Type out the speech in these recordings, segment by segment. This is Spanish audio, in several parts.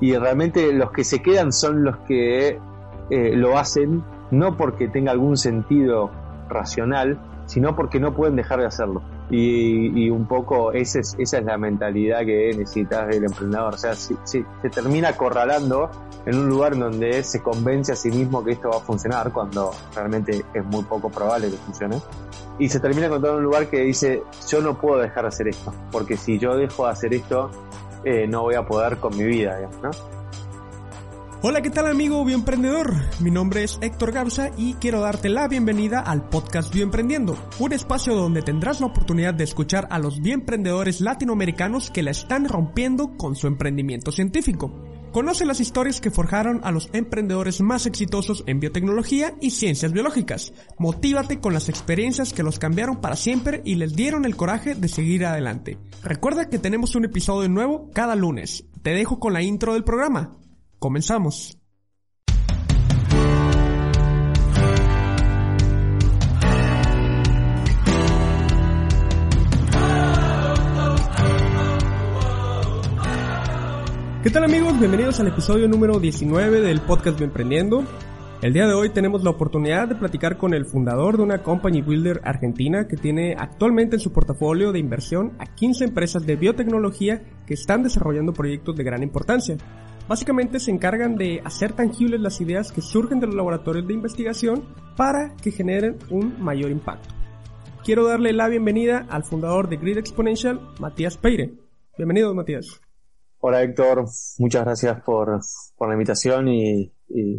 y realmente los que se quedan son los que eh, lo hacen no porque tenga algún sentido racional, sino porque no pueden dejar de hacerlo. Y, un poco esa es, esa es la mentalidad que necesitas del emprendedor. O sea, si, se termina acorralando en un lugar donde se convence a sí mismo que esto va a funcionar, cuando realmente es muy poco probable que funcione. Y se termina encontrando un lugar que dice, yo no puedo dejar de hacer esto, porque si yo dejo de hacer esto, eh, no voy a poder con mi vida, ¿no? Hola, ¿qué tal amigo bioemprendedor? Mi nombre es Héctor Gausa y quiero darte la bienvenida al podcast Bioemprendiendo, un espacio donde tendrás la oportunidad de escuchar a los bioemprendedores latinoamericanos que la están rompiendo con su emprendimiento científico. Conoce las historias que forjaron a los emprendedores más exitosos en biotecnología y ciencias biológicas. Motívate con las experiencias que los cambiaron para siempre y les dieron el coraje de seguir adelante. Recuerda que tenemos un episodio nuevo cada lunes. Te dejo con la intro del programa. Comenzamos. ¿Qué tal amigos? Bienvenidos al episodio número 19 del podcast Emprendiendo. El día de hoy tenemos la oportunidad de platicar con el fundador de una company builder argentina que tiene actualmente en su portafolio de inversión a 15 empresas de biotecnología que están desarrollando proyectos de gran importancia. Básicamente se encargan de hacer tangibles las ideas que surgen de los laboratorios de investigación para que generen un mayor impacto. Quiero darle la bienvenida al fundador de Grid Exponential, Matías Peire. Bienvenido, Matías. Hola, Héctor. Muchas gracias por, la invitación y,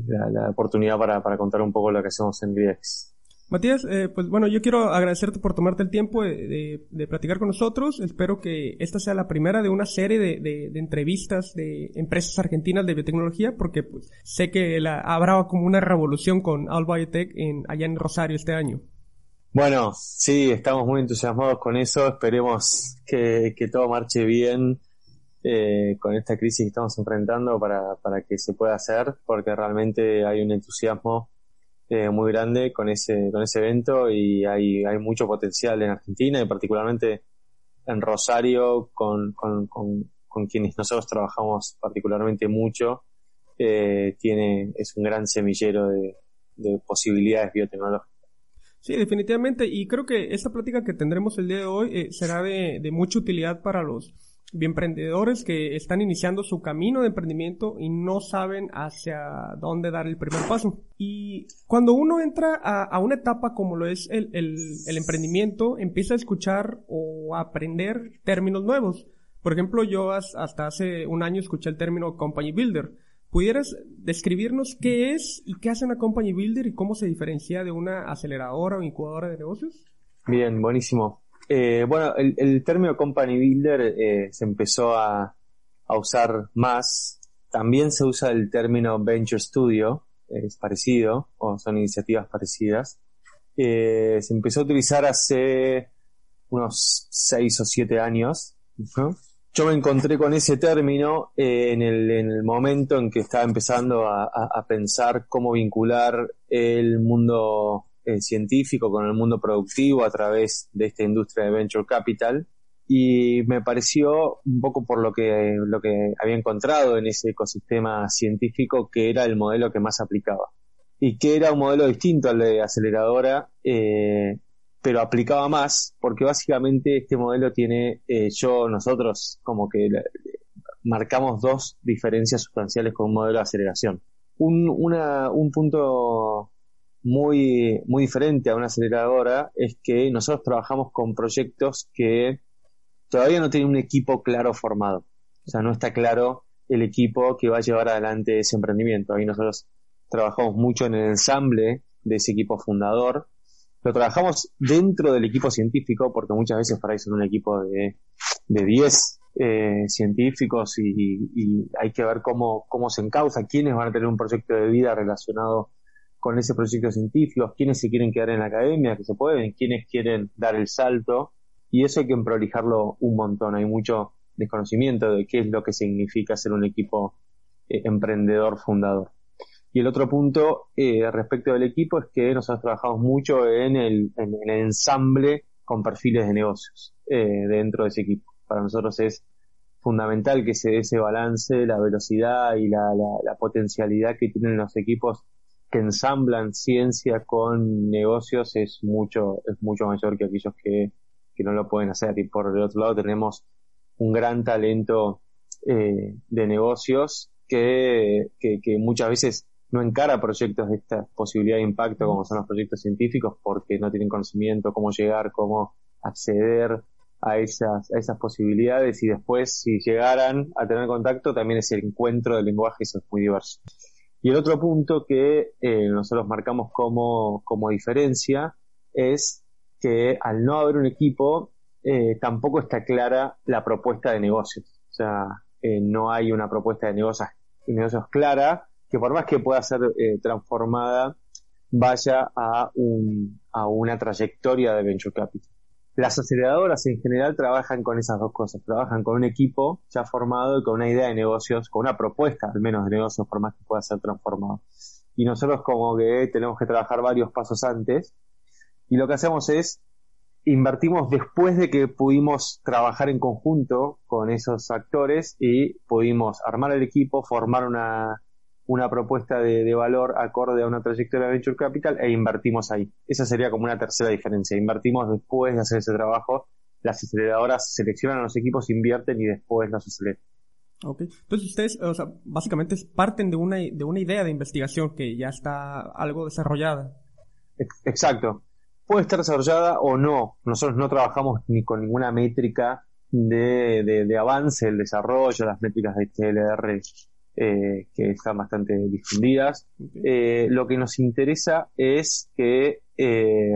la, oportunidad para, contar un poco lo que hacemos en GridX. Matías, eh, pues bueno, yo quiero agradecerte por tomarte el tiempo de, platicar con nosotros. Espero que esta sea la primera de una serie de, entrevistas de empresas argentinas de biotecnología, porque pues, sé que la, habrá como una revolución con All Biotech en, allá en Rosario este año. Bueno, sí, estamos muy entusiasmados con eso. Esperemos que, todo marche bien eh, con esta crisis que estamos enfrentando para, para que se pueda hacer, porque realmente hay un entusiasmo eh, muy grande con ese, con ese evento y hay, hay mucho potencial en Argentina y particularmente en Rosario con, con, con, quienes nosotros trabajamos particularmente mucho. Eh, tiene, es un gran semillero de, de posibilidades biotecnológicas. Sí, definitivamente. Y creo que esta plática que tendremos el día de hoy eh, será de, de, mucha utilidad para los emprendedores que están iniciando su camino de emprendimiento y no saben hacia dónde dar el primer paso. Y cuando uno entra a, una etapa como lo es el, el, emprendimiento, empieza a escuchar o a aprender términos nuevos. Por ejemplo, yo hasta hace un año escuché el término Company Builder. ¿Pudieras describirnos qué es y qué hace una Company Builder y cómo se diferencia de una aceleradora o incubadora de negocios? Bien, buenísimo. Eh, bueno, el, término company builder eh, se empezó a, usar más. También se usa el término venture studio, es parecido, o son iniciativas parecidas. Eh, se empezó a utilizar hace unos seis o siete años. Yo me encontré con ese término en, el, momento en que estaba empezando a pensar cómo vincular el mundo eh, científico con el mundo productivo a través de esta industria de venture capital. Y me pareció un poco por lo que lo que había encontrado en ese ecosistema científico que era el modelo que más aplicaba. Y que era un modelo distinto al de aceleradora eh, pero aplicaba más porque básicamente este modelo tiene eh, yo nosotros como que marcamos dos diferencias sustanciales con un modelo de aceleración. Un, una, un punto muy, muy diferente a una aceleradora es que nosotros trabajamos con proyectos que todavía no tienen un equipo claro formado. O sea, no está claro el equipo que va a llevar adelante ese emprendimiento. Ahí nosotros trabajamos mucho en el ensamble de ese equipo fundador. Lo trabajamos dentro del equipo científico, porque muchas veces para eso es un equipo de, de 10 eh, científicos y, y, hay que ver cómo, cómo se encausa, quiénes van a tener un proyecto de vida relacionado con ese proyecto científico, quiénes se quieren quedar en la academia, que se pueden, quiénes quieren dar el salto, y eso hay que prolijarlo un montón, hay mucho desconocimiento de qué es lo que significa ser un equipo eh, emprendedor fundador. Y el otro punto eh, respecto del equipo es que nosotros trabajamos mucho en el, en el ensamble con perfiles de negocios eh, dentro de ese equipo. Para nosotros es fundamental que se dé ese balance, la velocidad y la, la, potencialidad que tienen los equipos que ensamblan ciencia con negocios es mucho, es mucho mayor que aquellos que, que no lo pueden hacer. Y por el otro lado tenemos un gran talento eh, de negocios que, que, que, muchas veces no encara proyectos de esta posibilidad de impacto como son los proyectos científicos porque no tienen conocimiento, cómo llegar, cómo acceder a esas, a esas posibilidades y después si llegaran a tener contacto también es el encuentro del lenguaje, eso es muy diverso. Y el otro punto que eh, nosotros marcamos como, como diferencia es que al no haber un equipo eh, tampoco está clara la propuesta de negocios. O sea, eh, no hay una propuesta de negocios, de negocios clara que por más que pueda ser transformada vaya a, un, a una trayectoria de venture capital. Las aceleradoras en general trabajan con esas dos cosas, trabajan con un equipo ya formado y con una idea de negocios, con una propuesta al menos de negocios por más que pueda ser transformado. Y nosotros como que tenemos que trabajar varios pasos antes y lo que hacemos es invertimos después de que pudimos trabajar en conjunto con esos actores y pudimos armar el equipo, formar una, una propuesta de, valor acorde a una trayectoria de Venture Capital e invertimos ahí. Esa sería como una tercera diferencia. Invertimos después de hacer ese trabajo. Las aceleradoras seleccionan a los equipos, invierten y después los aceleran. Ok. Entonces ustedes, o sea, básicamente parten de una, de una idea de investigación que ya está algo desarrollada. Exacto. Puede estar desarrollada o no. Nosotros no trabajamos ni con ninguna métrica de, de, de avance, el desarrollo, las métricas de TLR eh, que están bastante difundidas. Eh, lo que nos interesa es que, eh,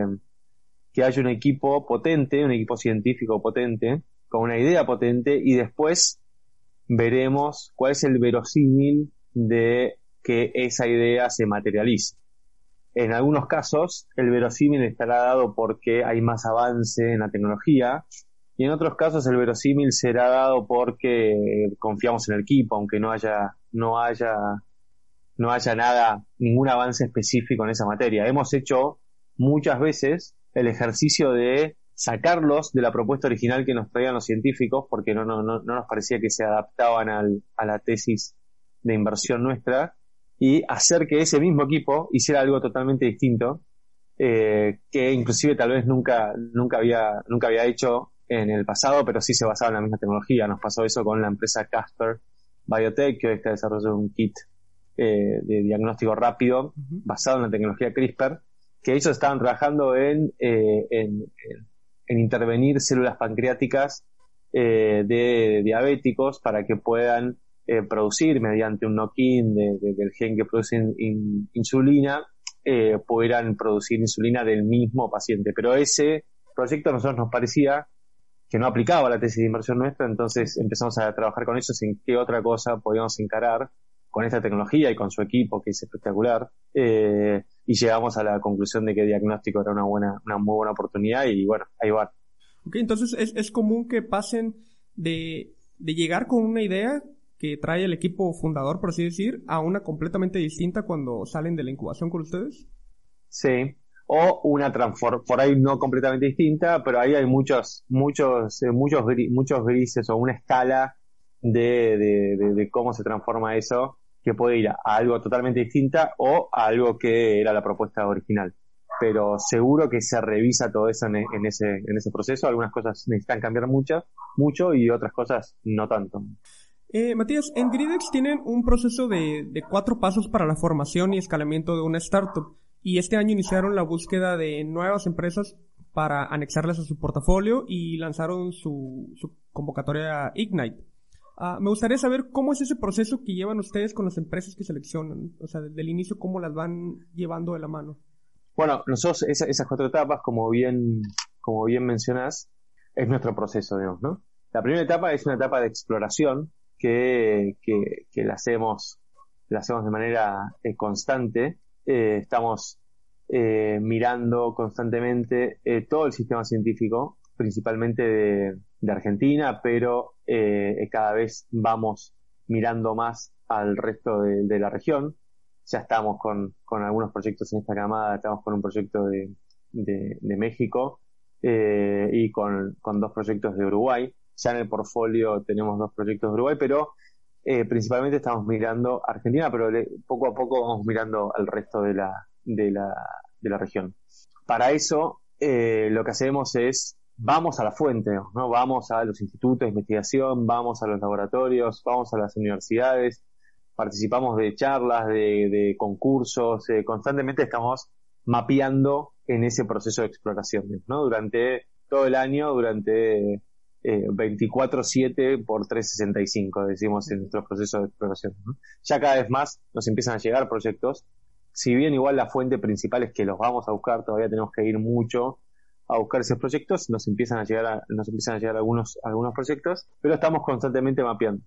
que haya un equipo potente, un equipo científico potente, con una idea potente y después veremos cuál es el verosímil de que esa idea se materialice. En algunos casos, el verosímil estará dado porque hay más avance en la tecnología, y en otros casos el verosímil será dado porque confiamos en el equipo, aunque no haya, no haya, no haya nada, ningún avance específico en esa materia. Hemos hecho muchas veces el ejercicio de sacarlos de la propuesta original que nos traían los científicos, porque no, no, no, nos parecía que se adaptaban al, a la tesis de inversión nuestra, y hacer que ese mismo equipo hiciera algo totalmente distinto, eh, que inclusive tal vez nunca, nunca había, nunca había hecho en el pasado, pero sí se basaba en la misma tecnología. Nos pasó eso con la empresa Casper Biotech, que hoy está desarrollando un kit eh, de diagnóstico rápido basado en la tecnología CRISPR, que ellos estaban trabajando en, eh, en, intervenir células pancreáticas eh, de diabéticos para que puedan producir mediante un knock-in del gen que produce insulina, pudieran producir insulina del mismo paciente. Pero ese proyecto a nosotros nos parecía que no aplicaba la tesis de inversión nuestra, entonces empezamos a trabajar con ellos en qué otra cosa podíamos encarar con esta tecnología y con su equipo, que es espectacular, eh, y llegamos a la conclusión de que diagnóstico era una buena, una muy buena oportunidad y bueno, ahí va. Ok, entonces es, es común que pasen de, de llegar con una idea que trae el equipo fundador, por así decir, a una completamente distinta cuando salen de la incubación con ustedes? Sí, o una por ahí no completamente distinta, pero ahí hay muchos, muchos, eh, muchos, muchos grises o una escala de, de, cómo se transforma eso, que puede ir a algo totalmente distinta o a algo que era la propuesta original. Pero seguro que se revisa todo eso en, en ese, en ese proceso. Algunas cosas necesitan cambiar mucho, mucho y otras cosas no tanto. Eh, Matías, en Gridex tienen un proceso de, de cuatro pasos para la formación y escalamiento de una startup y este año iniciaron la búsqueda de nuevas empresas para anexarlas a su portafolio y lanzaron su, convocatoria Ignite. Ah, me gustaría saber cómo es ese proceso que llevan ustedes con las empresas que seleccionan, o sea, desde el inicio, cómo las van llevando de la mano. Bueno, nosotros esas cuatro etapas, como bien, como bien mencionás, es nuestro proceso, digamos, ¿no? La primera etapa es una etapa de exploración que, que, la hacemos, la hacemos de manera eh, constante eh, estamos eh, mirando constantemente eh, todo el sistema científico, principalmente de, Argentina, pero cada vez vamos mirando más al resto de, la región. Ya estamos con, algunos proyectos en esta camada, estamos con un proyecto de, México y con, dos proyectos de Uruguay. ya en el portfolio tenemos dos proyectos de Uruguay, pero eh, principalmente estamos mirando Argentina, pero poco a poco vamos mirando al resto de la, de la, de la región. Para eso, eh, lo que hacemos es vamos a la fuente, ¿no? Vamos a los institutos de investigación, vamos a los laboratorios, vamos a las universidades, participamos de charlas, de, concursos, eh, constantemente estamos mapeando en ese proceso de exploración, ¿no? Durante todo el año, durante 24-7 eh, por 365, decimos en nuestro proceso de exploración. Ya cada vez más nos empiezan a llegar proyectos. Si bien igual la fuente principal es que los vamos a buscar, todavía tenemos que ir mucho a buscar esos proyectos, nos empiezan a llegar, nos empiezan a llegar algunos, algunos proyectos, pero estamos constantemente mapeando.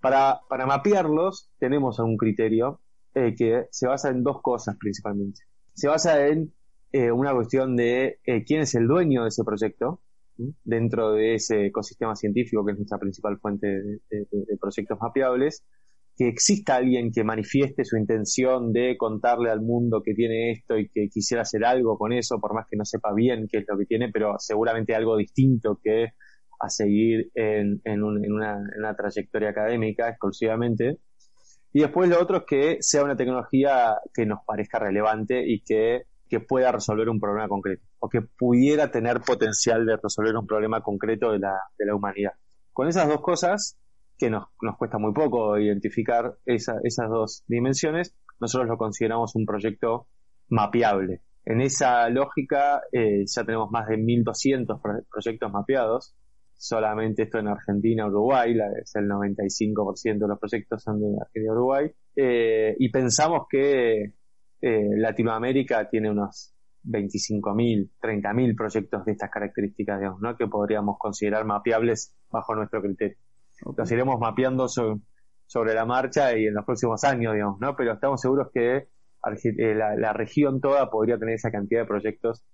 Para, para mapearlos tenemos un criterio eh, que se basa en dos cosas principalmente. Se basa en eh, una cuestión de quién es el dueño de ese proyecto, dentro de ese ecosistema científico que es nuestra principal fuente de, proyectos mapeables, que exista alguien que manifieste su intención de contarle al mundo que tiene esto y que quisiera hacer algo con eso, por más que no sepa bien qué es lo que tiene, pero seguramente algo distinto que a seguir en, una, en una trayectoria académica exclusivamente. Y después lo otro es que sea una tecnología que nos parezca relevante y que que pueda resolver un problema concreto o que pudiera tener potencial de resolver un problema concreto de la, de la humanidad. Con esas dos cosas, que nos, nos cuesta muy poco identificar esas dos dimensiones, nosotros lo consideramos un proyecto mapeable. En esa lógica eh, ya tenemos más de 1.200 proyectos mapeados, solamente esto en Argentina, Uruguay, la, es el 95% de los proyectos son de Argentina Uruguay, eh, y pensamos que eh, Latinoamérica tiene unos 25.000, 30.000 proyectos de estas características, digamos, ¿no? que podríamos considerar mapeables bajo nuestro criterio. Los iremos mapeando sobre la marcha y en los próximos años, digamos, ¿no? pero estamos seguros que eh, la, región toda podría tener esa cantidad de proyectos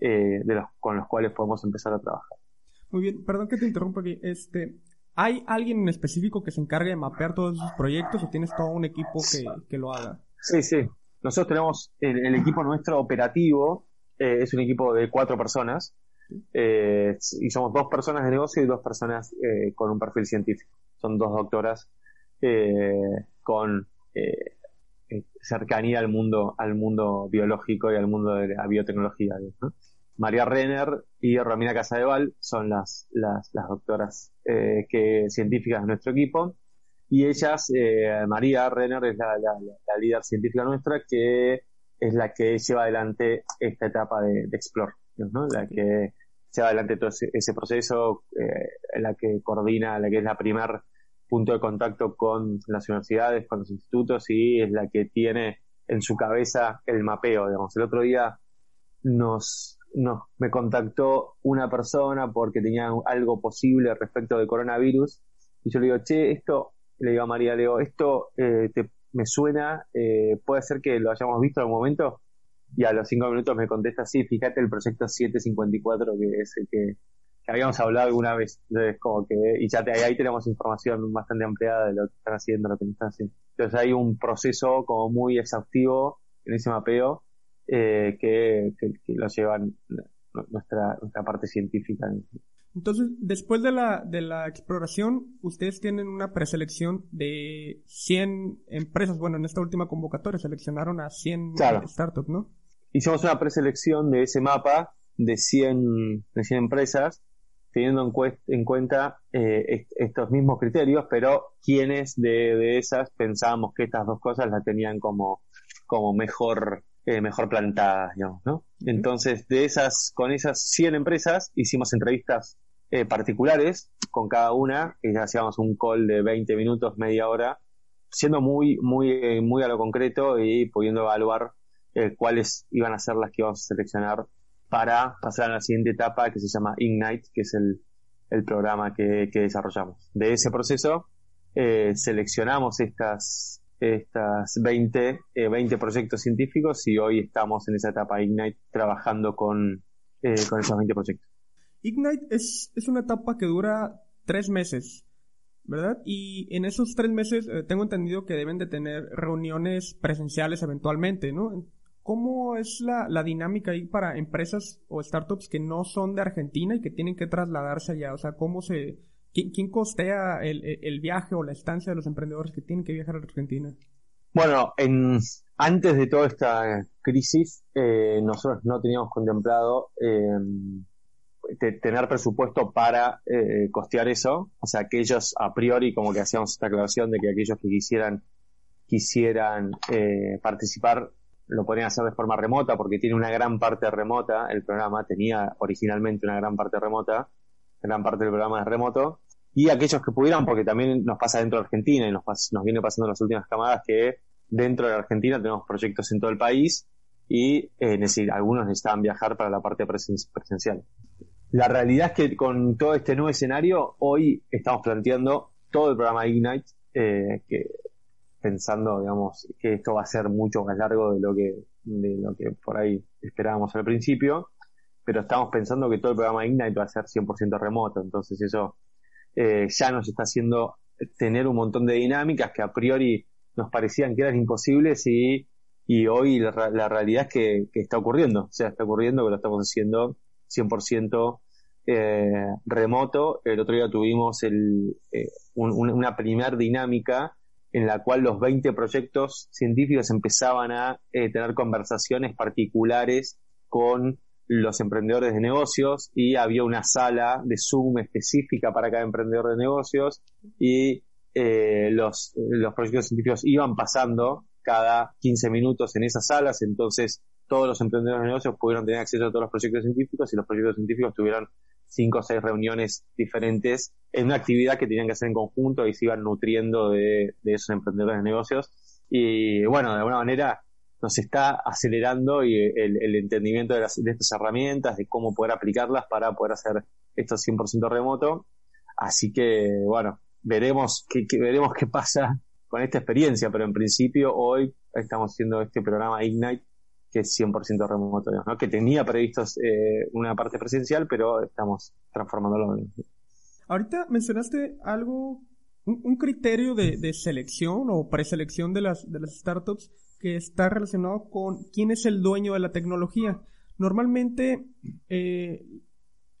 eh, de los, con los cuales podemos empezar a trabajar. Muy bien, perdón que te interrumpa aquí. Este, ¿Hay alguien en específico que se encargue de mapear todos esos proyectos o tienes todo un equipo que, que lo haga? Sí, sí. Nosotros tenemos el, equipo nuestro operativo, eh, es un equipo de cuatro personas, eh, y somos dos personas de negocio y dos personas eh, con un perfil científico. Son dos doctoras con cercanía al mundo, al mundo biológico y al mundo de la biotecnología. María Renner y Romina Casadeval son las, las, las doctoras científicas de nuestro equipo y ellas, eh, María Renner es la, líder científica nuestra que es la que lleva adelante esta etapa de, de. La que lleva adelante todo ese, proceso, eh, la que coordina, la que es la primer punto de contacto con las universidades, con los institutos y es la que tiene en su cabeza el mapeo, digamos. El otro día nos, nos me contactó una persona porque tenía algo posible respecto del coronavirus y yo le digo, che, esto le digo a María, le digo, esto eh, te, me suena, eh, puede ser que lo hayamos visto en algún momento. Y a los cinco minutos me contesta, sí, fíjate el proyecto 754, que es el que, habíamos hablado alguna vez. Entonces, como que, y ya te, ahí tenemos información bastante ampliada de lo que están haciendo, lo que no están haciendo. Entonces hay un proceso como muy exhaustivo en ese mapeo eh, que, que, lo llevan nuestra, nuestra parte científica. Entonces, después de la, de la exploración, ustedes tienen una preselección de 100 empresas. Bueno, en esta última convocatoria seleccionaron a 100 startups, ¿no? Hicimos una preselección de ese mapa de 100, de 100 empresas, teniendo en, en cuenta eh, estos mismos criterios, pero quienes de, de, esas pensábamos que estas dos cosas las tenían como, como mejor eh, mejor plantadas, digamos, ¿no? Entonces, de esas, con esas 100 empresas, hicimos entrevistas eh, particulares con cada una, y hacíamos un call de 20 minutos, media hora, siendo muy, muy, eh, muy a lo concreto y pudiendo evaluar cuáles iban a ser las que íbamos a seleccionar para pasar a la siguiente etapa que se llama Ignite, que es el, el programa que, que desarrollamos. De ese proceso, seleccionamos estas estas 20, 20 eh, proyectos científicos y hoy estamos en esa etapa Ignite trabajando con, eh, con esos 20 proyectos. Ignite es, es una etapa que dura tres meses, ¿verdad? Y en esos tres meses eh, tengo entendido que deben de tener reuniones presenciales eventualmente, ¿no? ¿cómo es la, la, dinámica ahí para empresas o startups que no son de Argentina y que tienen que trasladarse allá? O sea, ¿cómo se, quién, costea el, el, viaje o la estancia de los emprendedores que tienen que viajar a Argentina? Bueno, en, antes de toda esta crisis, eh, nosotros no teníamos contemplado eh, tener presupuesto para eh, costear eso. O sea, que ellos a priori como que hacíamos esta aclaración de que aquellos que quisieran quisieran eh, participar lo podrían hacer de forma remota porque tiene una gran parte remota. El programa tenía originalmente una gran parte remota. Gran parte del programa es remoto. Y aquellos que pudieran, porque también nos pasa dentro de Argentina y nos, nos viene pasando en las últimas camadas que dentro de Argentina tenemos proyectos en todo el país y eh, algunos necesitaban viajar para la parte presencial. La realidad es que con todo este nuevo escenario, hoy estamos planteando todo el programa Ignite, eh, que pensando, digamos, que esto va a ser mucho más largo de lo que, de lo que por ahí esperábamos al principio, pero estamos pensando que todo el programa Ignite va a ser 100% remoto, entonces eso eh, ya nos está haciendo tener un montón de dinámicas que a priori nos parecían que eran imposibles y, y hoy la, realidad es que, que, está ocurriendo, o sea, está ocurriendo que lo estamos haciendo 100% eh, remoto. El otro día tuvimos el, eh, una primera dinámica en la cual los 20 proyectos científicos empezaban a eh, tener conversaciones particulares con los emprendedores de negocios y había una sala de Zoom específica para cada emprendedor de negocios y los, los proyectos científicos iban pasando cada 15 minutos en esas salas, entonces todos los emprendedores de negocios pudieron tener acceso a todos los proyectos científicos y los proyectos científicos tuvieron cinco o seis reuniones diferentes en una actividad que tenían que hacer en conjunto y se iban nutriendo de, esos emprendedores de negocios. Y bueno, de alguna manera nos está acelerando y el, entendimiento de, las, de estas herramientas, de cómo poder aplicarlas para poder hacer esto 100% remoto. Así que, bueno, veremos qué, veremos qué pasa con esta experiencia, pero en principio hoy estamos haciendo este programa Ignite que es 100% remoto, ¿no? que tenía previsto eh, una parte presencial, pero estamos transformándolo en... Ahorita mencionaste algo, un, criterio de, selección o preselección de las, de las startups que está relacionado con quién es el dueño de la tecnología. Normalmente eh,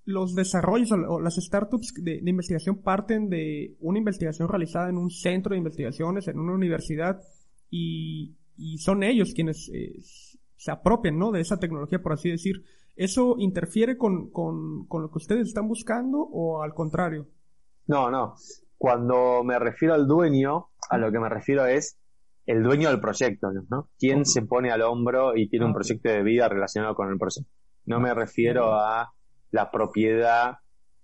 los desarrollos o, las startups de, investigación parten de una investigación realizada en un centro de investigaciones, en una universidad, y, son ellos quienes eh, se apropian, ¿no? De esa tecnología, por así decir. ¿Eso interfiere con, con, con lo que ustedes están buscando o al contrario? No, no. Cuando me refiero al dueño, a lo que me refiero es el dueño del proyecto, ¿no? ¿Quién se pone al hombro y tiene un proyecto de vida relacionado con el proyecto? No me refiero a la propiedad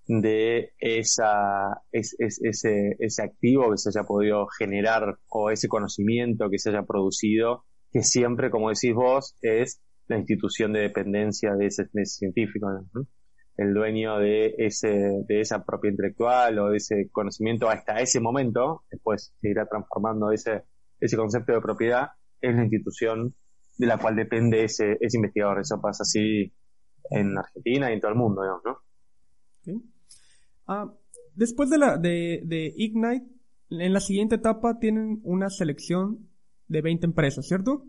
de esa, ese, ese activo que se haya podido generar o ese conocimiento que se haya producido que siempre, como decís vos, es la institución de dependencia de ese, científico, el dueño de ese, de esa propiedad intelectual o de ese conocimiento hasta ese momento, después se irá transformando ese, ese concepto de propiedad, es la institución de la cual depende ese, ese investigador. Eso pasa así en Argentina y en todo el mundo, digamos, ¿no? Ah, después de la de, de Ignite, en la siguiente etapa tienen una selección de 20 empresas, ¿cierto?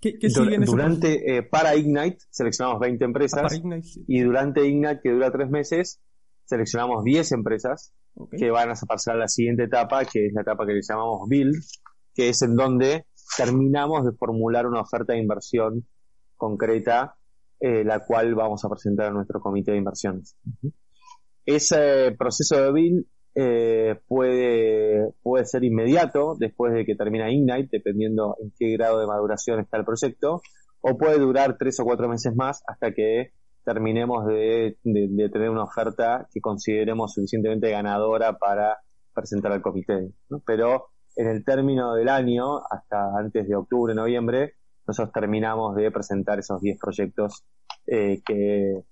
¿Qué, sigue en durante, eh, para Ignite seleccionamos 20 empresas y durante Ignite, que dura tres meses, seleccionamos 10 empresas que van a pasar a la siguiente etapa, que es la etapa que le llamamos Build, que es en donde terminamos de formular una oferta de inversión concreta, eh, la cual vamos a presentar a nuestro comité de inversiones. Ese proceso de Build eh, puede, puede ser inmediato después de que termina Ignite, dependiendo en qué grado de maduración está el proyecto, o puede durar tres o cuatro meses más hasta que terminemos de, tener una oferta que consideremos suficientemente ganadora para presentar al comité. Pero en el término del año, hasta antes de octubre, noviembre, nosotros terminamos de presentar esos 10 proyectos eh, que,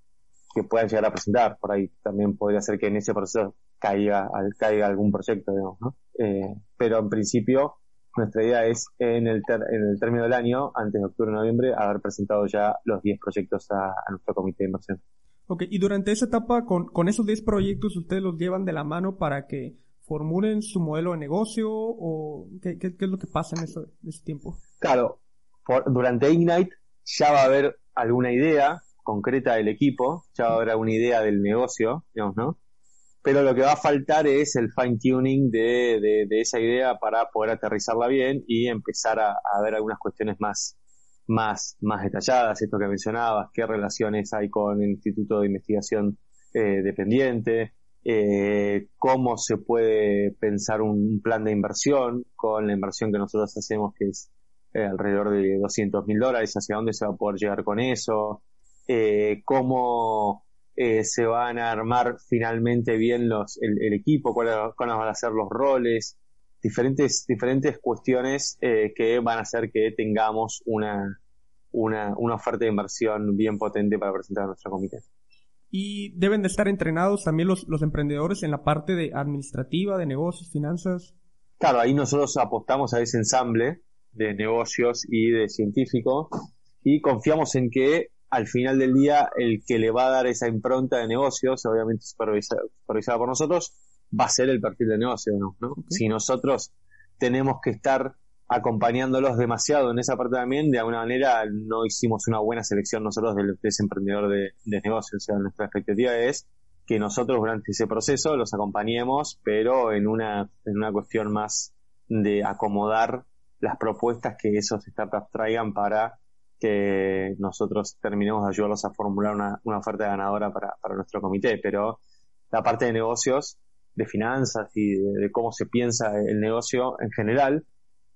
que puedan llegar a presentar. Por ahí también podría ser que en ese proceso caiga, caiga algún proyecto, digamos, ¿no? Eh, pero en principio, nuestra idea es en el, en el término del año, antes de octubre o noviembre, haber presentado ya los 10 proyectos a, nuestro comité de inversión. Ok, y durante esa etapa, con, con esos 10 proyectos, ¿ustedes los llevan de la mano para que formulen su modelo de negocio o qué, qué, es lo que pasa en, eso, ese tiempo? Claro, durante Ignite ya va a haber alguna idea concreta del equipo, ya va a haber alguna idea del negocio, digamos, ¿no? Pero lo que va a faltar es el fine tuning de, esa idea para poder aterrizarla bien y empezar a, ver algunas cuestiones más, más, más detalladas, esto que mencionabas, qué relaciones hay con el Instituto de Investigación eh, dependiente, eh, cómo se puede pensar un plan de inversión con la inversión que nosotros hacemos, que es eh, alrededor de 200 mil dólares, hacia dónde se va a poder llegar con eso, eh, se van a armar finalmente bien los, el, equipo, cuáles, cuáles, van a ser los roles, diferentes, diferentes cuestiones que van a hacer que tengamos una, una, una oferta de inversión bien potente para presentar a nuestro comité y deben de estar entrenados también los, los emprendedores en la parte de administrativa, de negocios, finanzas. Claro, ahí nosotros apostamos a ese ensamble de negocios y de científicos y confiamos en que al final del día el que le va a dar esa impronta de negocios, obviamente supervisada, por nosotros, va a ser el perfil de negocio, ¿no? Si nosotros tenemos que estar acompañándolos demasiado en esa parte también, de alguna manera no hicimos una buena selección nosotros del, de ese emprendedor de, de negocio. O sea, nuestra expectativa es que nosotros durante ese proceso los acompañemos, pero en una, en una cuestión más de acomodar las propuestas que esos startups traigan para que nosotros terminemos de ayudarlos a formular una, oferta ganadora para, nuestro comité. Pero la parte de negocios, de finanzas y de cómo se piensa el negocio en general,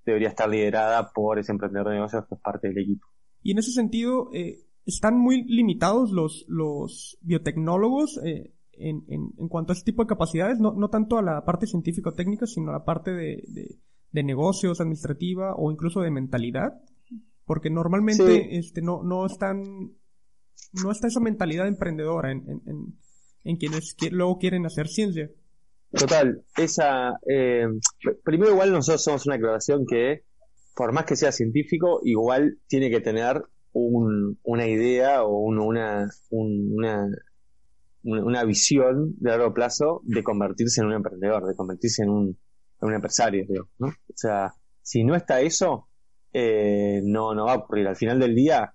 debería estar liderada por ese emprendedor de negocios que es parte del equipo. Y en ese sentido, eh, ¿están muy limitados los, los biotecnólogos eh, en, cuanto a ese tipo de capacidades? No, tanto a la parte científico-técnica, sino a la parte de, negocios, administrativa o incluso de mentalidad. Porque normalmente este, no, no están, no está esa mentalidad emprendedora en, en, en quienes luego quieren hacer ciencia. Total, esa. Eh, primero, igual nosotros somos una aclaración que, por más que sea científico, igual tiene que tener un, una idea o una, una, una visión de largo plazo de convertirse en un emprendedor, de convertirse en un, en un empresario, ¿no? O sea, si no está eso, eh, no, no va a ocurrir. Al final del día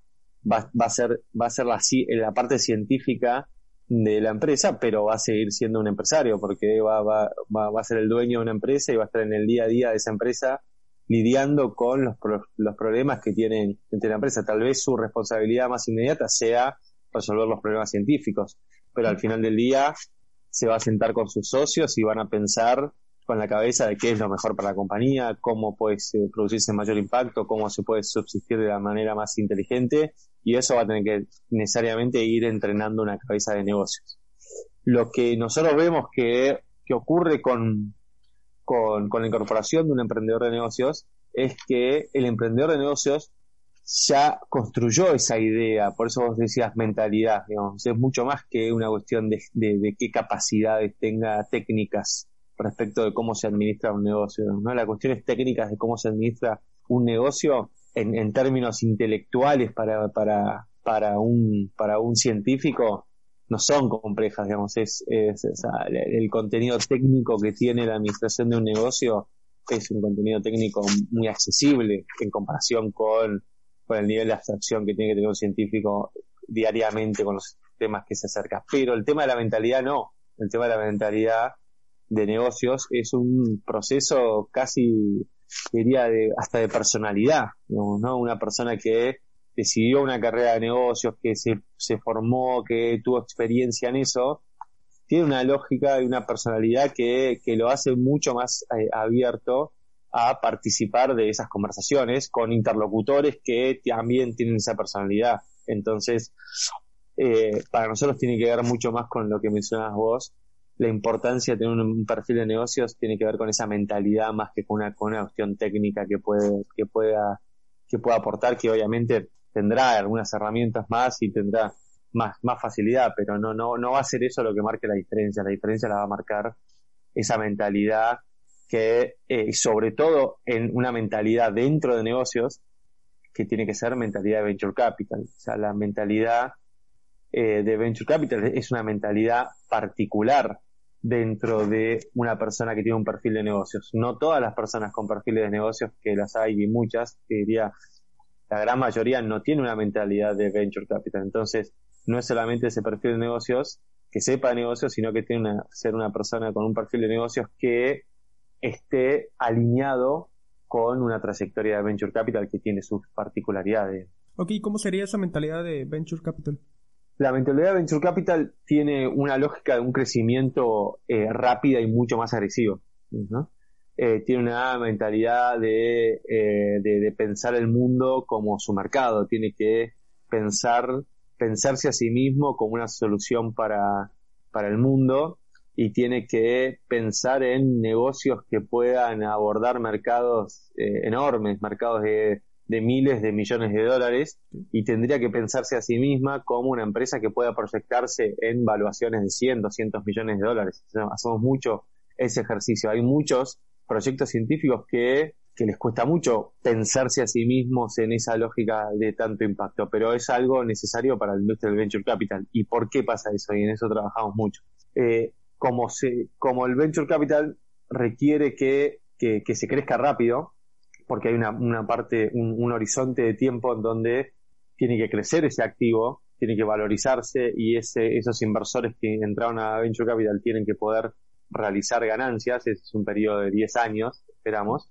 va, va a ser, va a ser la, la parte científica de la empresa, pero va a seguir siendo un empresario porque va, va, va, a ser el dueño de una empresa y va a estar en el día a día de esa empresa lidiando con los, los problemas que tienen entre la empresa. Tal vez su responsabilidad más inmediata sea resolver los problemas científicos, pero al final del día se va a sentar con sus socios y van a pensar con la cabeza de qué es lo mejor para la compañía, cómo puede producirse mayor impacto, cómo se puede subsistir de la manera más inteligente y eso va a tener que necesariamente ir entrenando una cabeza de negocios. Lo que nosotros vemos que, que ocurre con, con, la incorporación de un emprendedor de negocios es que el emprendedor de negocios ya construyó esa idea, por eso vos decías mentalidad, digamos, es mucho más que una cuestión de, de qué capacidades tenga técnicas respecto de cómo se administra un negocio. ¿no? Las cuestiones técnicas de cómo se administra un negocio en, en términos intelectuales para, para, para, un, para un científico no son complejas, digamos, es, es, el, contenido técnico que tiene la administración de un negocio es un contenido técnico muy accesible en comparación con, con el nivel de abstracción que tiene que tener un científico diariamente con los temas que se acerca. Pero el tema de la mentalidad no. El tema de la mentalidad de negocios es un proceso casi, diría, de, hasta de personalidad, ¿no? Una persona que decidió una carrera de negocios, que se, se formó, que tuvo experiencia en eso, tiene una lógica y una personalidad que, que lo hace mucho más eh, abierto a participar de esas conversaciones con interlocutores que también tienen esa personalidad. Entonces, eh, para nosotros tiene que ver mucho más con lo que mencionas vos, la importancia de tener un, perfil de negocios tiene que ver con esa mentalidad más que con una, con una cuestión técnica que puede, que pueda, que pueda aportar, que obviamente tendrá algunas herramientas más y tendrá más, más facilidad, pero no, no, no va a ser eso lo que marque la diferencia. La diferencia la va a marcar esa mentalidad que, eh, sobre todo en una mentalidad dentro de negocios, que tiene que ser mentalidad de venture capital. O sea, la mentalidad eh, de venture capital es una mentalidad particular dentro de una persona que tiene un perfil de negocios. No todas las personas con perfiles de negocios, que las hay y muchas, que diría, la gran mayoría no tiene una mentalidad de venture capital. Entonces, no es solamente ese perfil de negocios que sepa de negocios, sino que tiene que ser una persona con un perfil de negocios que esté alineado con una trayectoria de venture capital que tiene sus particularidades. Ok, ¿cómo sería esa mentalidad de venture capital? La mentalidad de venture capital tiene una lógica de un crecimiento eh, rápida y mucho más agresivo. ¿no? Eh, tiene una mentalidad eh, de, de, pensar el mundo como su mercado, tiene que pensar, pensarse a sí mismo como una solución para, para el mundo y tiene que pensar en negocios que puedan abordar mercados eh, enormes, mercados de, de miles de millones de dólares y tendría que pensarse a sí misma como una empresa que pueda proyectarse en valuaciones de 100, 200 millones de dólares. hacemos mucho ese ejercicio. Hay muchos proyectos científicos que, que les cuesta mucho pensarse a sí mismos en esa lógica de tanto impacto, pero es algo necesario para la industria del venture capital. ¿Y por qué pasa eso? Y en eso trabajamos mucho. Eh, como, se, como el venture capital requiere que, que, se crezca rápido, porque hay una, parte, un, horizonte de tiempo en donde tiene que crecer ese activo, tiene que valorizarse y ese, esos inversores que entraron a venture capital tienen que poder realizar ganancias, es un periodo de 10 años, esperamos,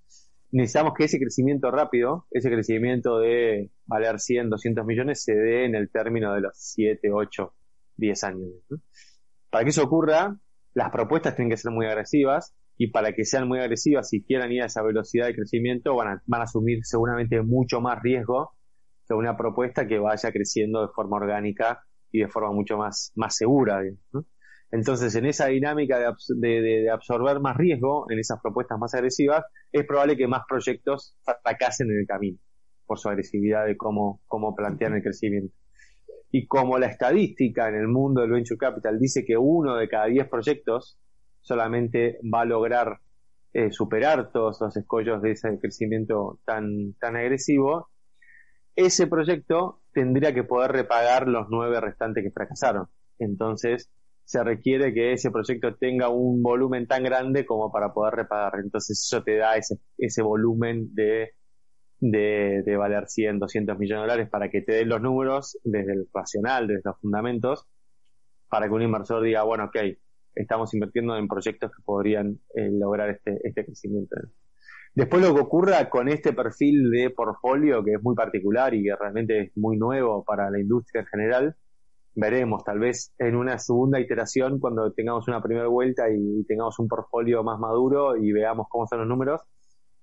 necesitamos que ese crecimiento rápido, ese crecimiento de valer 100, 200 millones, se dé en el término de los 7, 8, 10 años. Para que eso ocurra, las propuestas tienen que ser muy agresivas y para que sean muy agresivas y quieran ir a esa velocidad de crecimiento, van a, asumir seguramente mucho más riesgo que una propuesta que vaya creciendo de forma orgánica y de forma mucho más, más segura. Entonces, en esa dinámica de, absorber más riesgo, en esas propuestas más agresivas, es probable que más proyectos fracasen en el camino por su agresividad de cómo, cómo plantean el crecimiento. Y como la estadística en el mundo del venture capital dice que uno de cada diez proyectos solamente va a lograr eh, superar todos los escollos de ese crecimiento tan, tan agresivo, ese proyecto tendría que poder repagar los nueve restantes que fracasaron. Entonces, se requiere que ese proyecto tenga un volumen tan grande como para poder repagar. Entonces eso te da ese, ese volumen de, de, de valer 100, 200 millones de dólares para que te den los números desde el racional, desde los fundamentos, para que un inversor diga, bueno, ok, estamos invirtiendo en proyectos que podrían eh, lograr este, este crecimiento. Después lo que ocurra con este perfil de portfolio, que es muy particular y que realmente es muy nuevo para la industria en general, veremos, tal vez en una segunda iteración, cuando tengamos una primera vuelta y tengamos un portfolio más maduro y veamos cómo son los números,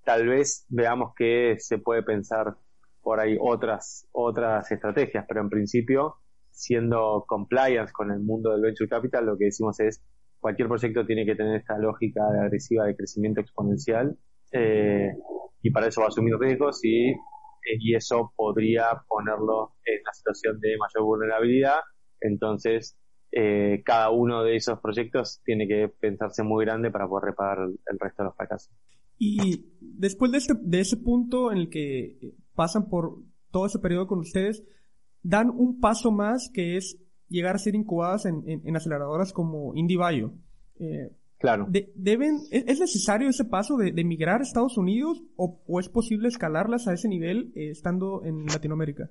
tal vez veamos que se puede pensar por ahí otras, otras estrategias, pero en principio, siendo compliance con el mundo del venture capital, lo que decimos es cualquier proyecto tiene que tener esta lógica agresiva de crecimiento exponencial eh, y para eso va a asumir riesgos y, y eso podría ponerlo en una situación de mayor vulnerabilidad entonces, eh, cada uno de esos proyectos tiene que pensarse muy grande para poder reparar el resto de los fracasos. Y después de, este, de ese punto en el que pasan por todo ese periodo con ustedes, dan un paso más que es llegar a ser incubadas en, en, aceleradoras como IndieBio. Eh, claro. deben, ¿Es necesario ese paso de, de migrar a Estados Unidos o, es posible escalarlas a ese nivel eh, estando en Latinoamérica?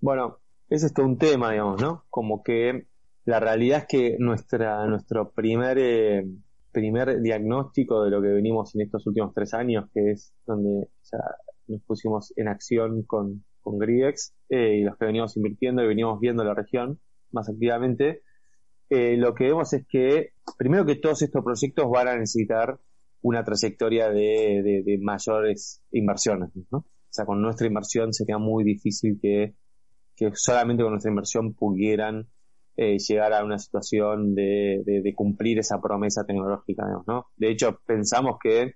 Bueno, ese es todo un tema, digamos, ¿no? Como que la realidad es que nuestra, nuestro primer, eh, primer diagnóstico de lo que venimos en estos últimos tres años, que es donde ya nos pusimos en acción con, con Gridex eh, y los que venimos invirtiendo y venimos viendo la región más activamente, eh, lo que vemos es que, primero que todos estos proyectos van a necesitar una trayectoria de, de, de mayores inversiones, ¿no? O sea, con nuestra inversión sería muy difícil que que solamente con nuestra inversión pudieran eh, llegar a una situación de, de, cumplir esa promesa tecnológica, ¿no? De hecho, pensamos que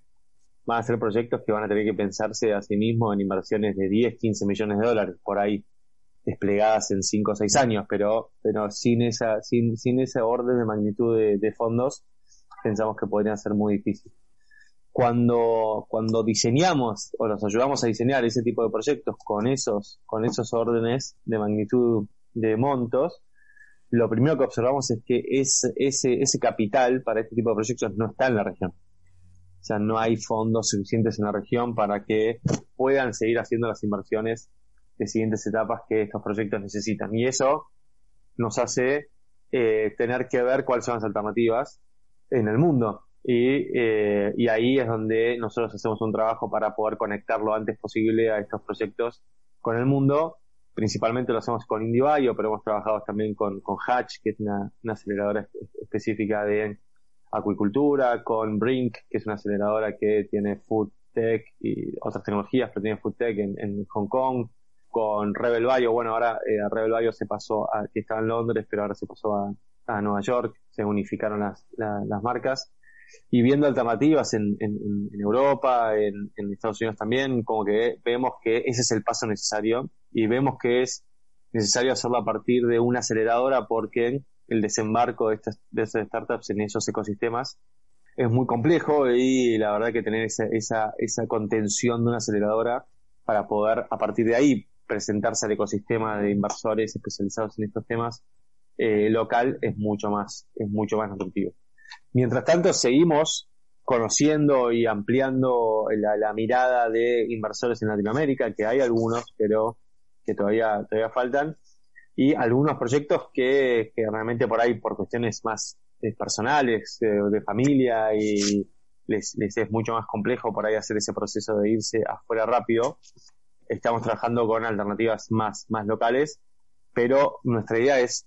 van a ser proyectos que van a tener que pensarse a sí mismos en inversiones de 10, 15 millones de dólares por ahí desplegadas en 5 o 6 años, pero, pero sin esa, sin, sin ese orden de magnitud de, fondos, pensamos que podrían ser muy difíciles cuando, cuando diseñamos o nos ayudamos a diseñar ese tipo de proyectos con esos, con esos órdenes de magnitud de montos, lo primero que observamos es que ese, ese, ese capital para este tipo de proyectos no está en la región. O sea, no hay fondos suficientes en la región para que puedan seguir haciendo las inversiones de siguientes etapas que estos proyectos necesitan. Y eso nos hace eh, tener que ver cuáles son las alternativas en el mundo. Y, eh, y ahí es donde nosotros hacemos un trabajo para poder conectar lo antes posible a estos proyectos con el mundo. Principalmente lo hacemos con IndieBio, pero hemos trabajado también con, Hatch, que es una, una aceleradora específica de acuicultura, con Brink, que es una aceleradora que tiene food tech y otras tecnologías, pero tiene food tech en, en Hong Kong, con Rebel Bio, bueno, ahora eh, Rebel Bio se pasó a, que estaba en Londres, pero ahora se pasó a, a Nueva York, se unificaron las, las marcas, y viendo alternativas en, en, Europa, en, en, Estados Unidos también, como que vemos que ese es el paso necesario, y vemos que es necesario hacerlo a partir de una aceleradora porque el desembarco de estas, de estas startups en esos ecosistemas es muy complejo y la verdad que tener esa, esa, esa contención de una aceleradora para poder a partir de ahí presentarse al ecosistema de inversores especializados en estos temas eh, local es mucho más es mucho más nutritivo. Mientras tanto seguimos conociendo y ampliando la, mirada de inversores en Latinoamérica, que hay algunos, pero que todavía todavía faltan y algunos proyectos que, que realmente por ahí por cuestiones más eh, personales eh, de familia y les, les es mucho más complejo por ahí hacer ese proceso de irse afuera rápido estamos trabajando con alternativas más, más locales, pero nuestra idea es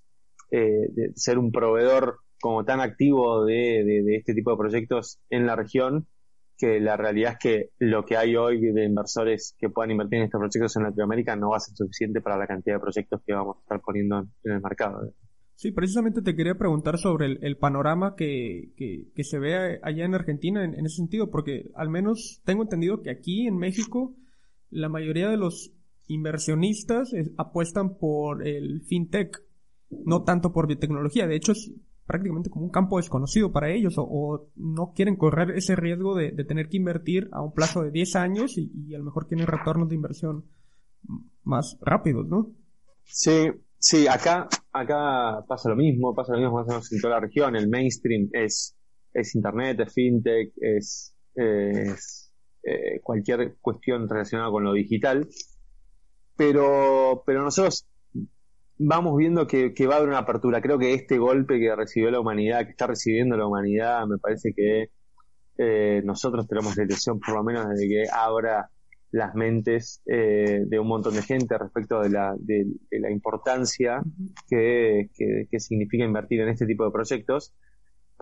eh, ser un proveedor como tan activo de, de, este tipo de proyectos en la región, que la realidad es que lo que hay hoy de inversores que puedan invertir en estos proyectos en Latinoamérica no va a ser suficiente para la cantidad de proyectos que vamos a estar poniendo en, el mercado. Sí, precisamente te quería preguntar sobre el, panorama que, que, se ve allá en Argentina en, en, ese sentido, porque al menos tengo entendido que aquí en México la mayoría de los inversionistas apuestan por el fintech, no tanto por biotecnología. De hecho, es prácticamente como un campo desconocido para ellos o, no quieren correr ese riesgo de, tener que invertir a un plazo de 10 años y, a lo mejor tienen retornos de inversión más rápidos, ¿no? Sí, sí, acá, acá pasa lo mismo, pasa lo mismo más o menos en toda la región. El mainstream es, es internet, es fintech, es, es eh, cualquier cuestión relacionada con lo digital. Pero, pero nosotros vamos viendo que, va a haber una apertura. Creo que este golpe que recibió la humanidad, que está recibiendo la humanidad, me parece que eh, nosotros tenemos la ilusión, por lo menos, de que abra las mentes eh, de un montón de gente respecto de la, de, la importancia que, que, significa invertir en este tipo de proyectos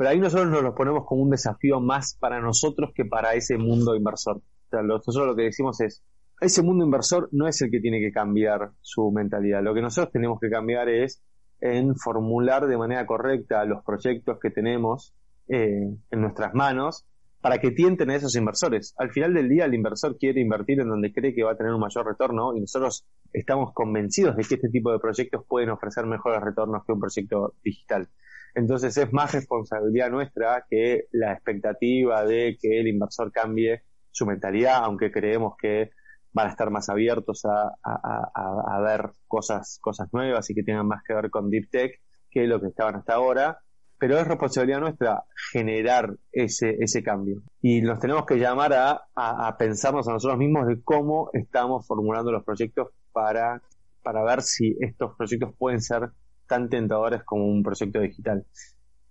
pero ahí nosotros nos lo ponemos como un desafío más para nosotros que para ese mundo inversor. O sea, nosotros lo que decimos es, ese mundo inversor no es el que tiene que cambiar su mentalidad. Lo que nosotros tenemos que cambiar es en formular de manera correcta los proyectos que tenemos eh, en nuestras manos para que tienten a esos inversores. Al final del día el inversor quiere invertir en donde cree que va a tener un mayor retorno y nosotros estamos convencidos de que este tipo de proyectos pueden ofrecer mejores retornos que un proyecto digital. Entonces es más responsabilidad nuestra que la expectativa de que el inversor cambie su mentalidad, aunque creemos que van a estar más abiertos a, a, a, ver cosas, cosas nuevas y que tengan más que ver con Deep Tech que lo que estaban hasta ahora. Pero es responsabilidad nuestra generar ese, ese cambio. Y nos tenemos que llamar a, a, pensarnos a nosotros mismos de cómo estamos formulando los proyectos para, para ver si estos proyectos pueden ser tan tentadores como un proyecto digital.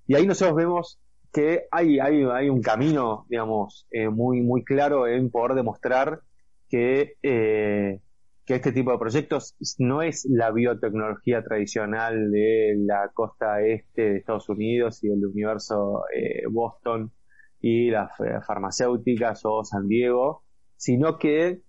Y ahí nosotros vemos que hay, hay, un camino, digamos, eh, muy, muy claro en poder demostrar que, eh, que este tipo de proyectos no es la biotecnología tradicional de la costa este de Estados Unidos y del universo eh, Boston y las farmacéuticas o San Diego, sino que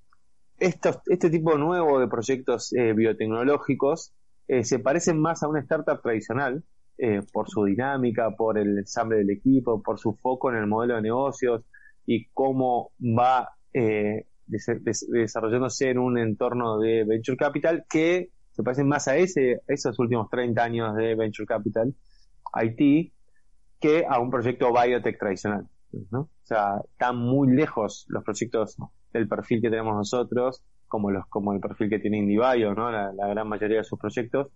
estos, este tipo nuevo de proyectos biotecnológicos eh, se parecen más a una startup tradicional eh, por su dinámica, por el ensamble del equipo, por su foco en el modelo de negocios y cómo va eh, desarrollándose en un entorno de venture capital que se parecen más a ese, esos últimos 30 años de venture capital, IT, que a un proyecto biotech tradicional. ¿no? O sea, están muy lejos los proyectos del perfil que tenemos nosotros como los como el perfil que tiene IndieBio, ¿no? La, gran mayoría de sus proyectos,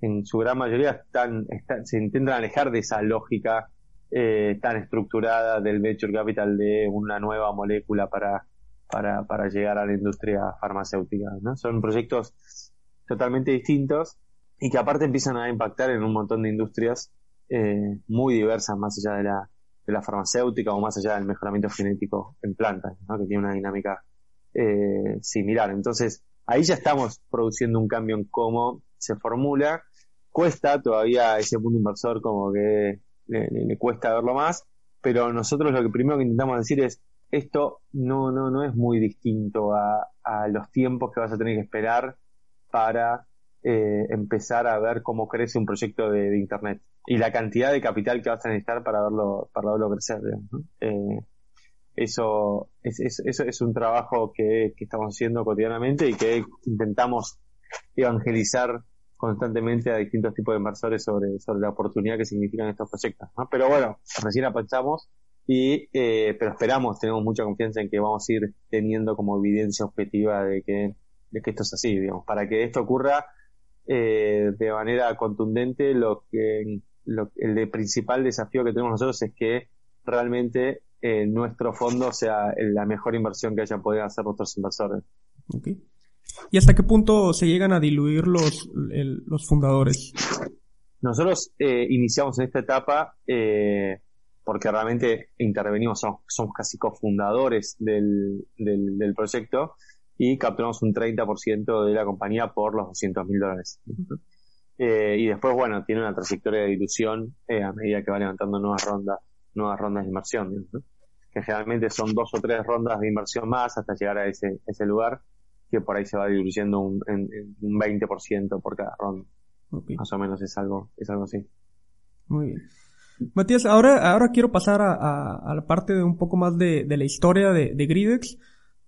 en su gran mayoría están, se intentan alejar de esa lógica eh, tan estructurada del venture capital de una nueva molécula para para, para llegar a la industria farmacéutica. Son proyectos totalmente distintos y que aparte empiezan a impactar en un montón de industrias eh, muy diversas más allá de la, de la farmacéutica o más allá del mejoramiento genético en plantas, que tiene una dinámica eh, similar. Entonces, ahí ya estamos produciendo un cambio en cómo se formula. Cuesta todavía ese punto inversor como que le, cuesta verlo más, pero nosotros lo que primero que intentamos decir es esto no, no, no es muy distinto a, los tiempos que vas a tener que esperar para eh, empezar a ver cómo crece un proyecto de, Internet y la cantidad de capital que vas a necesitar para verlo, para verlo crecer. Eh, eso, es, eso es un trabajo que, que, estamos haciendo cotidianamente y que intentamos evangelizar constantemente a distintos tipos de inversores sobre, sobre la oportunidad que significan estos proyectos. Pero bueno, recién apachamos y eh, pero esperamos, tenemos mucha confianza en que vamos a ir teniendo como evidencia objetiva de que, de que esto es así, digamos. Para que esto ocurra eh, de manera contundente, lo que lo, el principal desafío que tenemos nosotros es que realmente eh, nuestro fondo sea la mejor inversión que hayan podido hacer nuestros inversores. ¿Y hasta qué punto se llegan a diluir los, los fundadores? Nosotros eh, iniciamos en esta etapa eh, porque realmente intervenimos, somos, casi cofundadores del, del, proyecto y capturamos un 30% de la compañía por los 200 mil dólares. Eh, y después, bueno, tiene una trayectoria de dilución a medida que va levantando nuevas rondas, nuevas rondas de inversión, que generalmente son dos o tres rondas de inversión más hasta llegar a ese, ese lugar que por ahí se va diluyendo un, en, un 20% por cada ronda. Más o menos es algo, es algo así. Muy bien. Matías, ahora, ahora quiero pasar a, a, la parte de un poco más de, de la historia de, de, Gridex.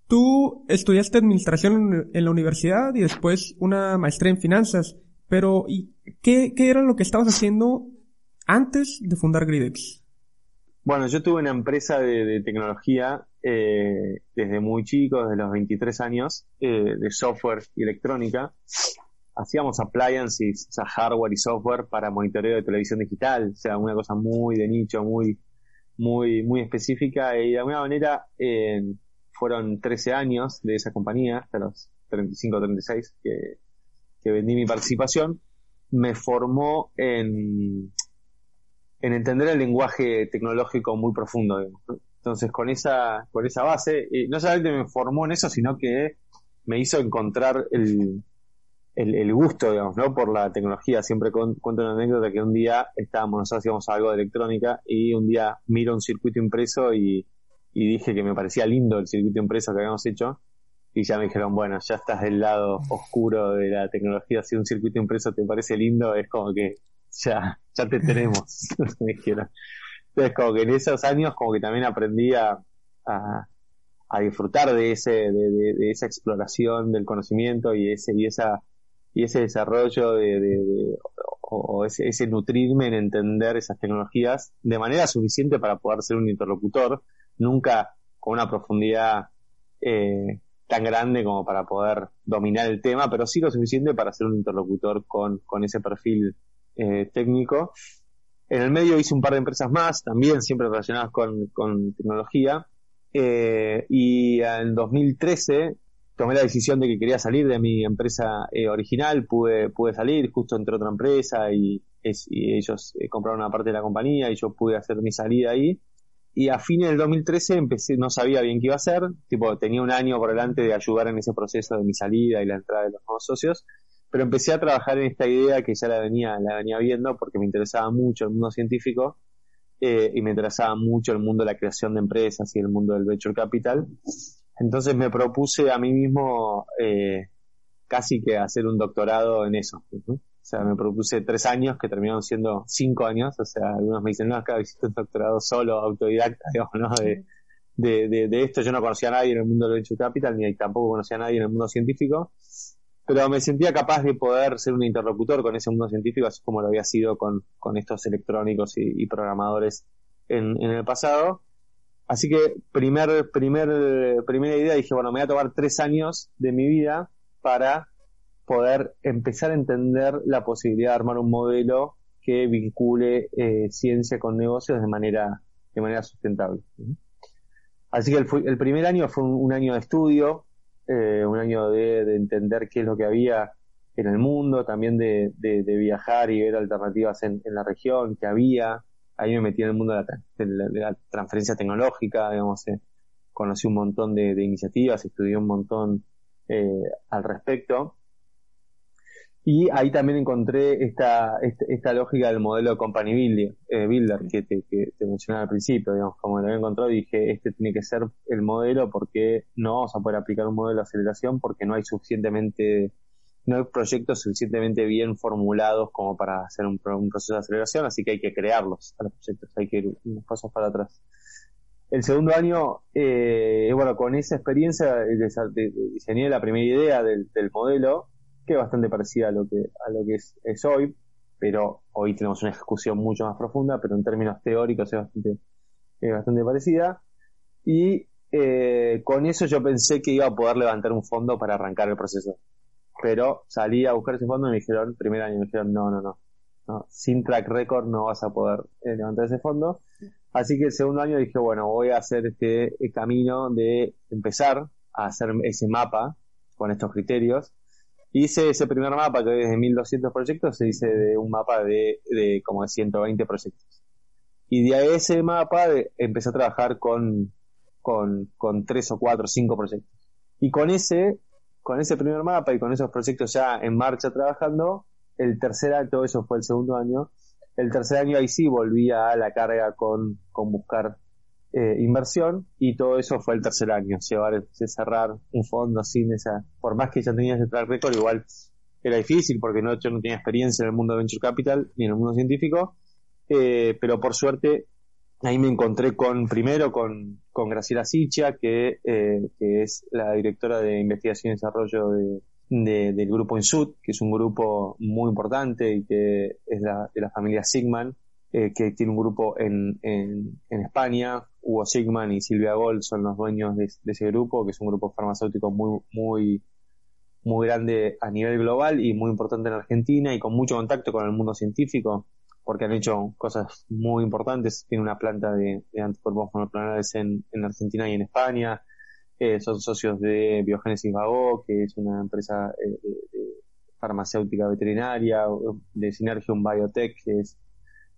Tú estudiaste administración en la universidad y después una maestría en finanzas, pero ¿y qué, qué era lo que estabas haciendo antes de fundar Gridex? Bueno, yo tuve una empresa de, tecnología eh, desde muy chico, desde los 23 años, eh, de software y electrónica. Hacíamos appliances, o sea, hardware y software para monitoreo de televisión digital, o sea, una cosa muy de nicho, muy, muy, muy específica y de alguna manera fueron 13 años de esa compañía, hasta los 35 o 36 que, que vendí mi participación, me formó en, en entender el lenguaje tecnológico muy profundo. Entonces, con esa, con esa base, no solamente me formó en eso, sino que me hizo encontrar el, el, gusto, digamos, ¿no? Por la tecnología. Siempre cuento una anécdota que un día estábamos, nosotros hacíamos algo de electrónica y un día miro un circuito impreso y, y dije que me parecía lindo el circuito impreso que habíamos hecho y ya me dijeron, bueno, ya estás del lado oscuro de la tecnología, si un circuito impreso te parece lindo, es como que ya, ya te tenemos. Entonces, como que en esos años, como que también aprendí a, a, disfrutar de ese, de, de, esa exploración del conocimiento y ese, y esa, y ese desarrollo de, de o, ese, ese, nutrirme en entender esas tecnologías de manera suficiente para poder ser un interlocutor, nunca con una profundidad eh, tan grande como para poder dominar el tema, pero sí lo suficiente para ser un interlocutor con, con ese perfil eh, técnico en el medio hice un par de empresas más, también siempre relacionadas con, tecnología. Eh, y en 2013 tomé la decisión de que quería salir de mi empresa eh, original, pude, pude salir, justo entré otra empresa y, ellos eh, compraron una parte de la compañía y yo pude hacer mi salida ahí. Y a fines del 2013 empecé, no sabía bien qué iba a hacer, tipo tenía un año por delante de ayudar en ese proceso de mi salida y la entrada de los nuevos socios pero empecé a trabajar en esta idea que ya la venía, la venía viendo porque me interesaba mucho el mundo científico eh, y me interesaba mucho el mundo de la creación de empresas y el mundo del venture capital. Entonces me propuse a mí mismo eh, casi que hacer un doctorado en eso. O sea, me propuse tres años que terminaron siendo cinco años. O sea, algunos me dicen, no, acá hiciste un doctorado solo, autodidacta, digamos, ¿no? De, de, de, esto yo no conocía a nadie en el mundo del venture capital, ni tampoco conocía a nadie en el mundo científico pero me sentía capaz de poder ser un interlocutor con ese mundo científico, así como lo había sido con, con estos electrónicos y, programadores en, en, el pasado. Así que primer, primer, primera idea dije, bueno, me voy a tomar tres años de mi vida para poder empezar a entender la posibilidad de armar un modelo que vincule eh, ciencia con negocios de manera, de manera sustentable. Así que el, el primer año fue un, año de estudio, eh, un año de, entender qué es lo que había en el mundo, también de, viajar y ver alternativas en, la región que había. Ahí me metí en el mundo de la, transferencia tecnológica, digamos, eh, conocí un montón de, iniciativas, estudié un montón eh, al respecto. Y ahí también encontré esta, esta, lógica del modelo Company Builder, eh, builder que, te, que te mencionaba al principio, digamos, como lo había encontrado dije, este tiene que ser el modelo porque no vamos a poder aplicar un modelo de aceleración porque no hay suficientemente, no hay proyectos suficientemente bien formulados como para hacer un, proceso de aceleración, así que hay que crearlos a los proyectos, hay que ir unos pasos para atrás. El segundo año, eh, bueno, con esa experiencia de, diseñé la primera idea del, del modelo, que es bastante parecida a lo que, a lo que es, hoy, pero hoy tenemos una ejecución mucho más profunda, pero en términos teóricos es bastante, bastante parecida. Y eh, con eso yo pensé que iba a poder levantar un fondo para arrancar el proceso. Pero salí a buscar ese fondo y me dijeron, primer año me dijeron, no, no, no, no sin track record no vas a poder eh, levantar ese fondo. Así que el segundo año dije, bueno, voy a hacer este camino de empezar a hacer ese mapa con estos criterios Hice ese primer mapa que hoy es de 1200 proyectos, se hice de un mapa de, de como de 120 proyectos. Y de ese mapa empecé a trabajar con, con, con tres o cuatro o cinco proyectos. Y con ese, con ese primer mapa y con esos proyectos ya en marcha trabajando, el tercer año, todo eso fue el segundo año, el tercer año ahí sí volvía a la carga con, con buscar eh, inversión y todo eso fue el tercer año, llevar, cerrar un fondo sin esa, por más que ya tenía ese track record, igual era difícil porque no, tenía experiencia en el mundo de venture capital ni en el mundo científico, eh, pero por suerte ahí me encontré con, primero con, con Graciela Sicha, que, eh, que es la directora de investigación y desarrollo de, del grupo INSUD, que es un grupo muy importante y que es la, de la familia Sigman, que tiene un grupo en, en, en España Hugo Sigman y Silvia Gold son los dueños de, ese grupo, que es un grupo farmacéutico muy, muy, muy grande a nivel global y muy importante en Argentina y con mucho contacto con el mundo científico, porque han hecho cosas muy importantes. Tiene una planta de, de anticuerpos monoclonales en, en Argentina y en España. Eh, son socios de Biogénesis Vago, que es una empresa eh, de, farmacéutica veterinaria, de Synergium Biotech, que es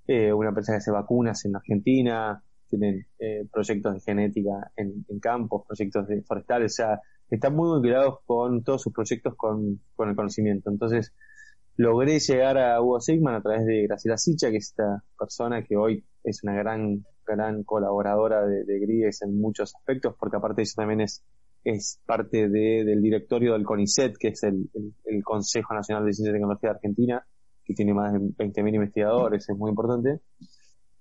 eh, una empresa que hace vacunas en Argentina tienen eh, proyectos de genética en, campos, proyectos de forestales, o sea, están muy vinculados con todos sus proyectos con, el conocimiento. Entonces, logré llegar a Hugo Sigman a través de Graciela Sicha, que es esta persona que hoy es una gran, gran colaboradora de, de en muchos aspectos, porque aparte de eso también es, es parte del directorio del CONICET, que es el, el Consejo Nacional de Ciencia y Tecnología de Argentina, que tiene más de 20.000 investigadores, es muy importante.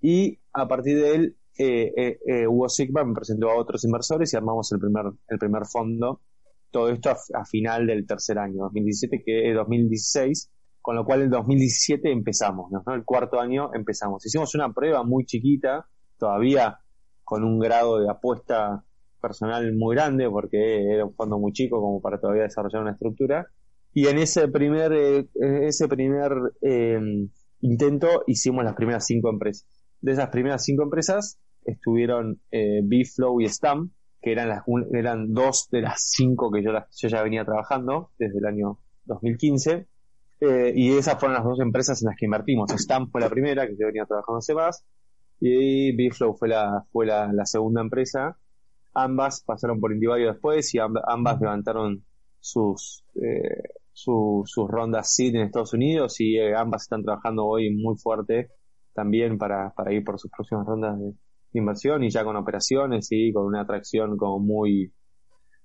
Y a partir de él eh, eh, eh, Hugo Sigma me presentó a otros inversores y armamos el primer, el primer fondo. Todo esto a, final del tercer año, 2017, que es 2016, con lo cual en 2017 empezamos, ¿no? El cuarto año empezamos. Hicimos una prueba muy chiquita, todavía con un grado de apuesta personal muy grande, porque era un fondo muy chico como para todavía desarrollar una estructura. Y en ese primer, eh, ese primer intento hicimos las primeras cinco empresas de esas primeras cinco empresas estuvieron eh, y Stam, que eran, las, eran dos de las cinco que yo, yo ya venía trabajando desde el año 2015. Eh, y esas fueron las dos empresas en las que invertimos. Stam fue la primera, que yo venía trabajando hace más, y Bflow fue la, fue la, segunda empresa. Ambas pasaron por Indivario después y ambas levantaron sus, eh, sus rondas SID en Estados Unidos y eh, ambas están trabajando hoy muy fuerte también para, para ir por sus próximas rondas de, inversión y ya con operaciones y con una atracción como muy,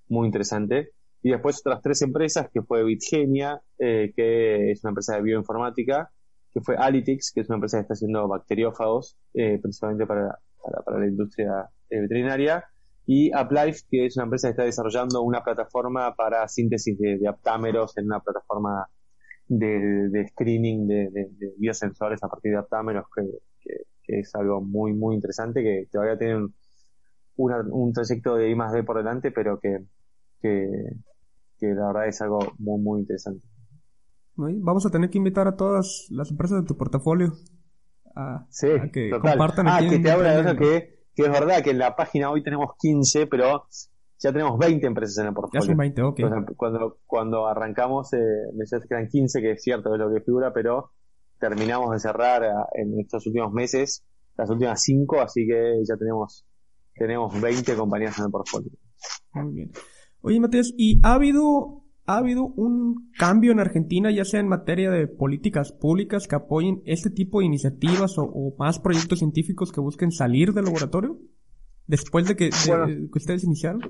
muy interesante. Y después otras tres empresas, que fue Bitgenia, eh, que es una empresa de bioinformática, que fue Alitix, que es una empresa que está haciendo bacteriófagos, eh, principalmente para, para, la industria eh, veterinaria, y AppLife, que es una empresa que está desarrollando una plataforma para síntesis de aptámeros en una plataforma de, screening de, biosensores a partir de aptámeros, que, es algo muy, muy interesante, que todavía tienen un trayecto de I más D por delante, pero que, que, la verdad es algo muy, muy interesante. Vamos a tener que invitar a todas las empresas de tu portafolio a, que compartan ah, que te habla de eso que, que es verdad que en la página hoy tenemos 15, pero ya tenemos 20 empresas en el portfolio. Ya son 20, ok. cuando, cuando arrancamos, eh, me decías que eran 15, que es cierto, es lo que figura, pero terminamos de cerrar en estos últimos meses las últimas 5, así que ya tenemos, tenemos 20 compañías en el portfolio. Muy bien. Oye, Matías, ¿y ha habido, ha habido un cambio en Argentina, ya sea en materia de políticas públicas que apoyen este tipo de iniciativas o, más proyectos científicos que busquen salir del laboratorio? Después de que, que ustedes iniciaron.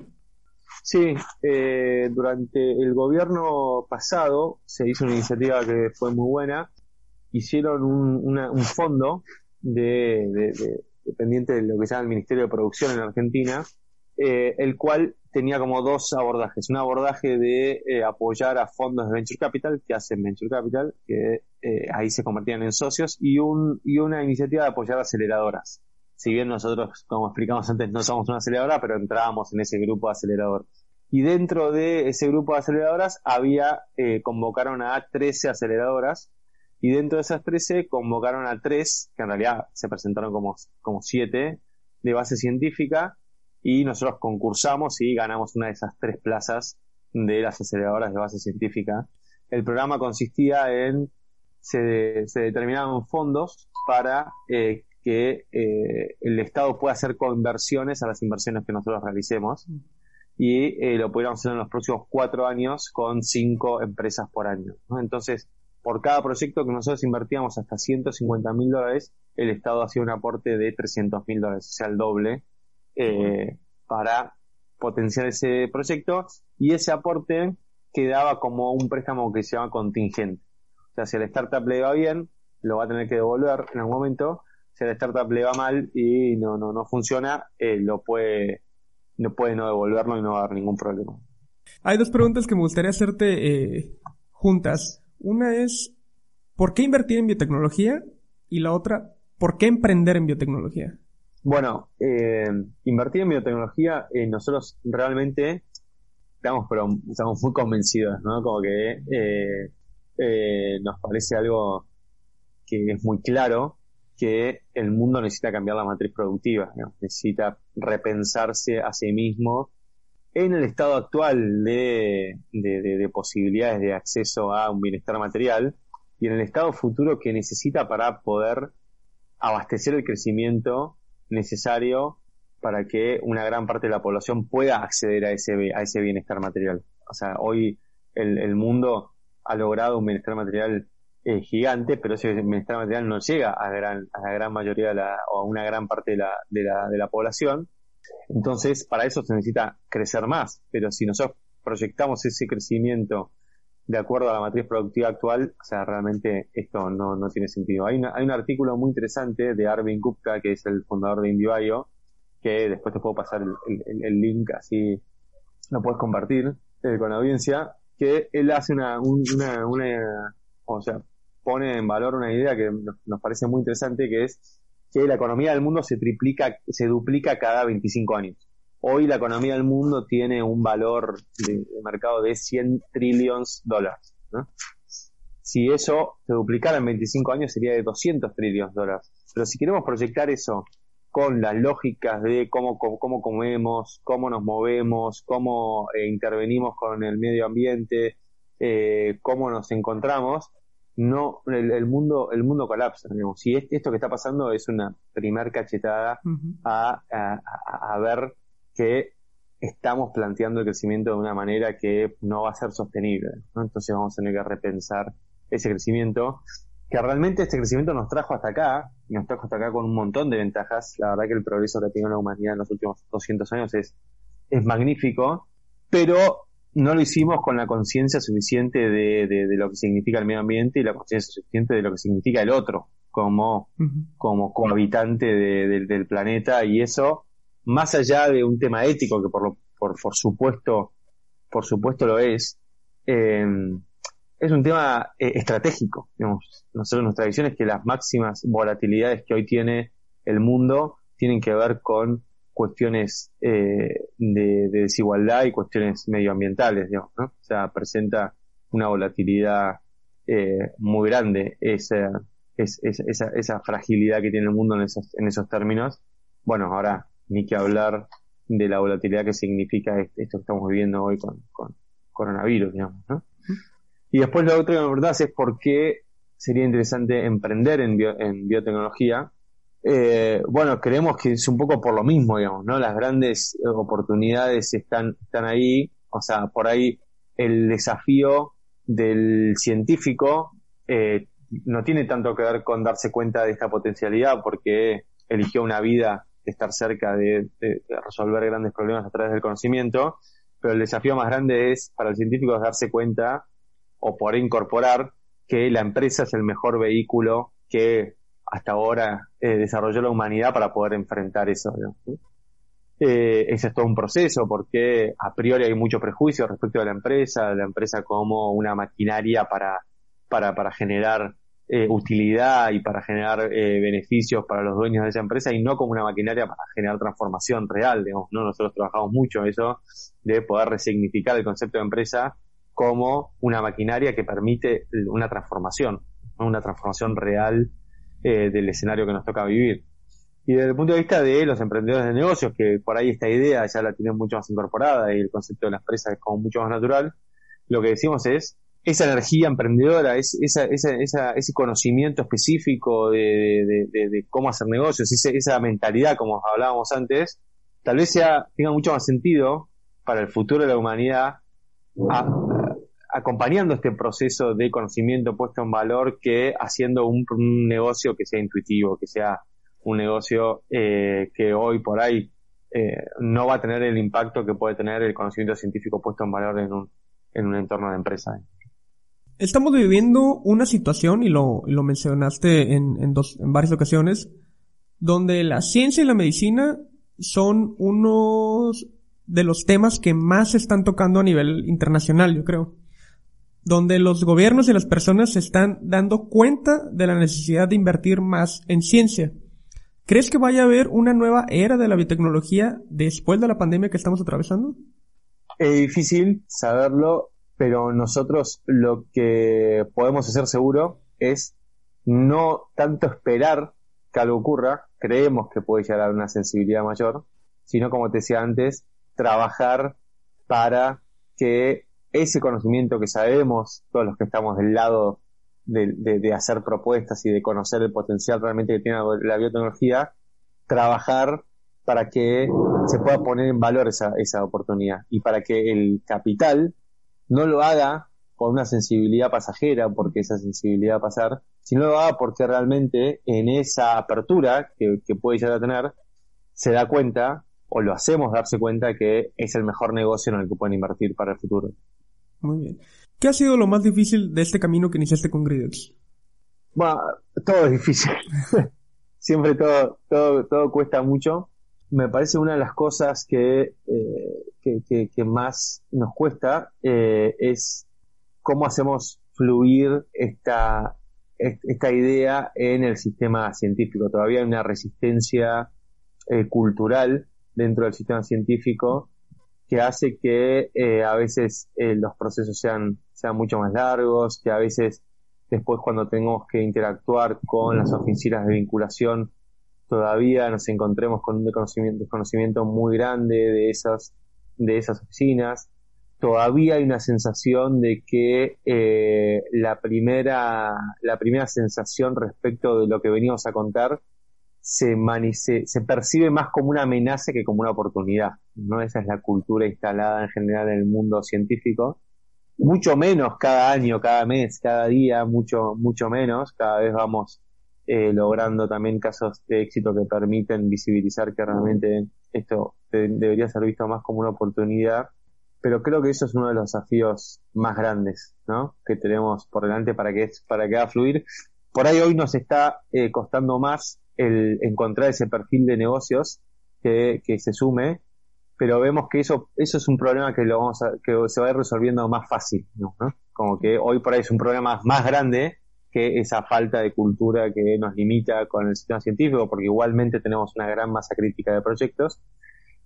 Sí, eh, durante el gobierno pasado se hizo una iniciativa que fue muy buena. Hicieron un, un fondo de, dependiente de lo que se llama el Ministerio de Producción en Argentina, eh, el cual tenía como dos abordajes. Un abordaje de eh, apoyar a fondos de Venture Capital, que hacen Venture Capital, que ahí se convertían en socios, y, un, y una iniciativa de apoyar aceleradoras si bien nosotros, como explicamos antes, no somos una aceleradora, pero entrábamos en ese grupo de aceleradores. Y dentro de ese grupo de aceleradoras había, eh, convocaron a 13 aceleradoras, y dentro de esas 13 convocaron a 3, que en realidad se presentaron como, como 7, de base científica, y nosotros concursamos y ganamos una de esas tres plazas de las aceleradoras de base científica. El programa consistía en, se, se determinaban fondos para eh, que eh, el Estado pueda hacer conversiones a las inversiones que nosotros realicemos y eh, lo pudiéramos hacer en los próximos cuatro años con cinco empresas por año. Entonces, por cada proyecto que nosotros invertíamos hasta 150 mil dólares, el Estado hacía un aporte de 300 mil dólares, o sea, el doble, eh, para potenciar ese proyecto y ese aporte quedaba como un préstamo que se llama contingente. O sea, si el startup le va bien, lo va a tener que devolver en algún momento, si la startup le va mal y no, no, no funciona, eh, lo puede, no puede no devolverlo y no va a haber ningún problema. Hay dos preguntas que me gustaría hacerte eh, juntas. Una es, ¿por qué invertir en biotecnología? Y la otra, ¿por qué emprender en biotecnología? Bueno, eh, invertir en biotecnología, nosotros realmente estamos, pero estamos muy convencidos, ¿no? Como que nos parece algo que es muy claro que el mundo necesita cambiar la matriz productiva, necesita repensarse a sí mismo en el estado actual de, posibilidades de acceso a un bienestar material y en el estado futuro que necesita para poder abastecer el crecimiento necesario para que una gran parte de la población pueda acceder a ese, a ese bienestar material. O sea, hoy el, el mundo ha logrado un bienestar material eh, gigante, pero ese bienestar material no llega a, gran, a la gran mayoría de la, o a una gran parte de la, de, la, de la población. Entonces, para eso se necesita crecer más, pero si nosotros proyectamos ese crecimiento de acuerdo a la matriz productiva actual, o sea, realmente esto no, no tiene sentido. Hay, hay un artículo muy interesante de Arvin Gupta, que es el fundador de IndieBio, que después te puedo pasar el, el, link, así lo puedes compartir eh, con la audiencia, que él hace una, una, una, o sea, pone en valor una idea que nos, parece muy interesante, que es que la economía del mundo se triplica, se duplica cada 25 años. Hoy la economía del mundo tiene un valor de, mercado de 100 trillones de dólares. Si eso se duplicara en 25 años sería de 200 trillones de dólares. Pero si queremos proyectar eso con las lógicas de cómo, cómo, comemos, cómo nos movemos, cómo eh, intervenimos con el medio ambiente, eh, cómo nos encontramos, no el, mundo el mundo colapsa digamos. si esto que está pasando es una primer cachetada a, a, ver que estamos planteando el crecimiento de una manera que no va a ser sostenible entonces vamos a tener que repensar ese crecimiento que realmente este crecimiento nos trajo hasta acá y nos trajo hasta acá con un montón de ventajas. La verdad que el progreso que ha tenido la humanidad en los últimos 200 años es es magnífico pero no lo hicimos con la conciencia suficiente de, de, lo que significa el medio ambiente y la conciencia suficiente de lo que significa el otro como, como cohabitante del planeta y eso, más allá de un tema ético que por, por, por supuesto, por supuesto lo es, em, es un tema eh, estratégico. Digamos. Nosotros nuestra visión es que las máximas volatilidades que hoy tiene el mundo tienen que ver con cuestiones eh, de, desigualdad y cuestiones medioambientales, digamos, ¿no? O sea, presenta una volatilidad eh, muy grande esa, esa, esa, fragilidad que tiene el mundo en esos, en esos términos. Bueno, ahora ni que hablar de la volatilidad que significa esto que estamos viviendo hoy con, con coronavirus, digamos, ¿no? Y después lo otro que me preguntas es por qué sería interesante emprender en, en biotecnología. Eh, bueno, creemos que es un poco por lo mismo, digamos, ¿no? Las grandes oportunidades están, están ahí, o sea, por ahí el desafío del científico eh, no tiene tanto que ver con darse cuenta de esta potencialidad porque eligió una vida de estar cerca de, resolver grandes problemas a través del conocimiento, pero el desafío más grande es para el científico darse cuenta o por incorporar que la empresa es el mejor vehículo que hasta ahora eh, desarrolló la humanidad para poder enfrentar eso. Eh, ese es todo un proceso porque a priori hay mucho prejuicio respecto a la empresa, la empresa como una maquinaria para, para, para generar eh, utilidad y para generar eh, beneficios para los dueños de esa empresa y no como una maquinaria para generar transformación real, digamos, ¿no? Nosotros trabajamos mucho eso de poder resignificar el concepto de empresa como una maquinaria que permite una transformación, una transformación real eh, del escenario que nos toca vivir. Y desde el punto de vista de los emprendedores de negocios, que por ahí esta idea ya la tienen mucho más incorporada y el concepto de la empresa es como mucho más natural, lo que decimos es, esa energía emprendedora, es, esa, esa, esa, ese conocimiento específico de, cómo hacer negocios, esa mentalidad como hablábamos antes, tal vez sea, tenga mucho más sentido para el futuro de la humanidad acompañando este proceso de conocimiento puesto en valor que haciendo un, negocio que sea intuitivo, que sea un negocio eh, que hoy por ahí eh, no va a tener el impacto que puede tener el conocimiento científico puesto en valor en un, en un entorno de empresa. Estamos viviendo una situación, y lo, lo mencionaste en, en, dos, en varias ocasiones, donde la ciencia y la medicina son unos de los temas que más se están tocando a nivel internacional, yo creo. Donde los gobiernos y las personas se están dando cuenta de la necesidad de invertir más en ciencia. ¿Crees que vaya a haber una nueva era de la biotecnología después de la pandemia que estamos atravesando? Es difícil saberlo pero nosotros lo que podemos hacer seguro es no tanto esperar que algo ocurra, creemos que puede llegar a una sensibilidad mayor, sino como te decía antes, trabajar para que ese conocimiento que sabemos, todos los que estamos del lado de, hacer propuestas y de conocer el potencial realmente que tiene la biotecnología, trabajar para que se pueda poner en valor esa, esa oportunidad y para que el capital no lo haga con una sensibilidad pasajera, porque esa sensibilidad va a pasar, sino lo haga porque realmente en esa apertura que, puede llegar a tener, se da cuenta, o lo hacemos darse cuenta que es el mejor negocio en el que pueden invertir para el futuro. Muy bien. ¿Qué ha sido lo más difícil de este camino que iniciaste con Gridex? Bueno, todo es difícil. Siempre todo, todo, todo cuesta mucho. Me parece una de las cosas que eh, que, más nos cuesta eh, es cómo hacemos fluir esta, esta idea en el sistema científico. Todavía hay una resistencia eh, cultural dentro del sistema científico que hace que eh, a veces los procesos sean, sean mucho más largos, que a veces después cuando tenemos que interactuar con las oficinas de vinculación todavía nos encontremos con un desconocimiento, desconocimiento muy grande de esas de esas oficinas. Todavía hay una sensación de que eh, la, primera, la primera sensación respecto de lo que venimos a contar se, se, percibe más como una amenaza que como una oportunidad. ¿no? Esa es la cultura instalada en general en el mundo científico. Mucho menos cada año, cada mes, cada día, mucho, mucho menos. Cada vez vamos eh, logrando también casos de éxito que permiten visibilizar que realmente esto debería ser visto más como una oportunidad, pero creo que eso es uno de los desafíos más grandes, ¿no? Que tenemos por delante para que para que haga fluir. Por ahí hoy nos está eh, costando más el encontrar ese perfil de negocios que, se sume, pero vemos que eso eso es un problema que lo vamos a, que se va a ir resolviendo más fácil, ¿no? Como que hoy por ahí es un problema más grande que esa falta de cultura que nos limita con el sistema científico, porque igualmente tenemos una gran masa crítica de proyectos,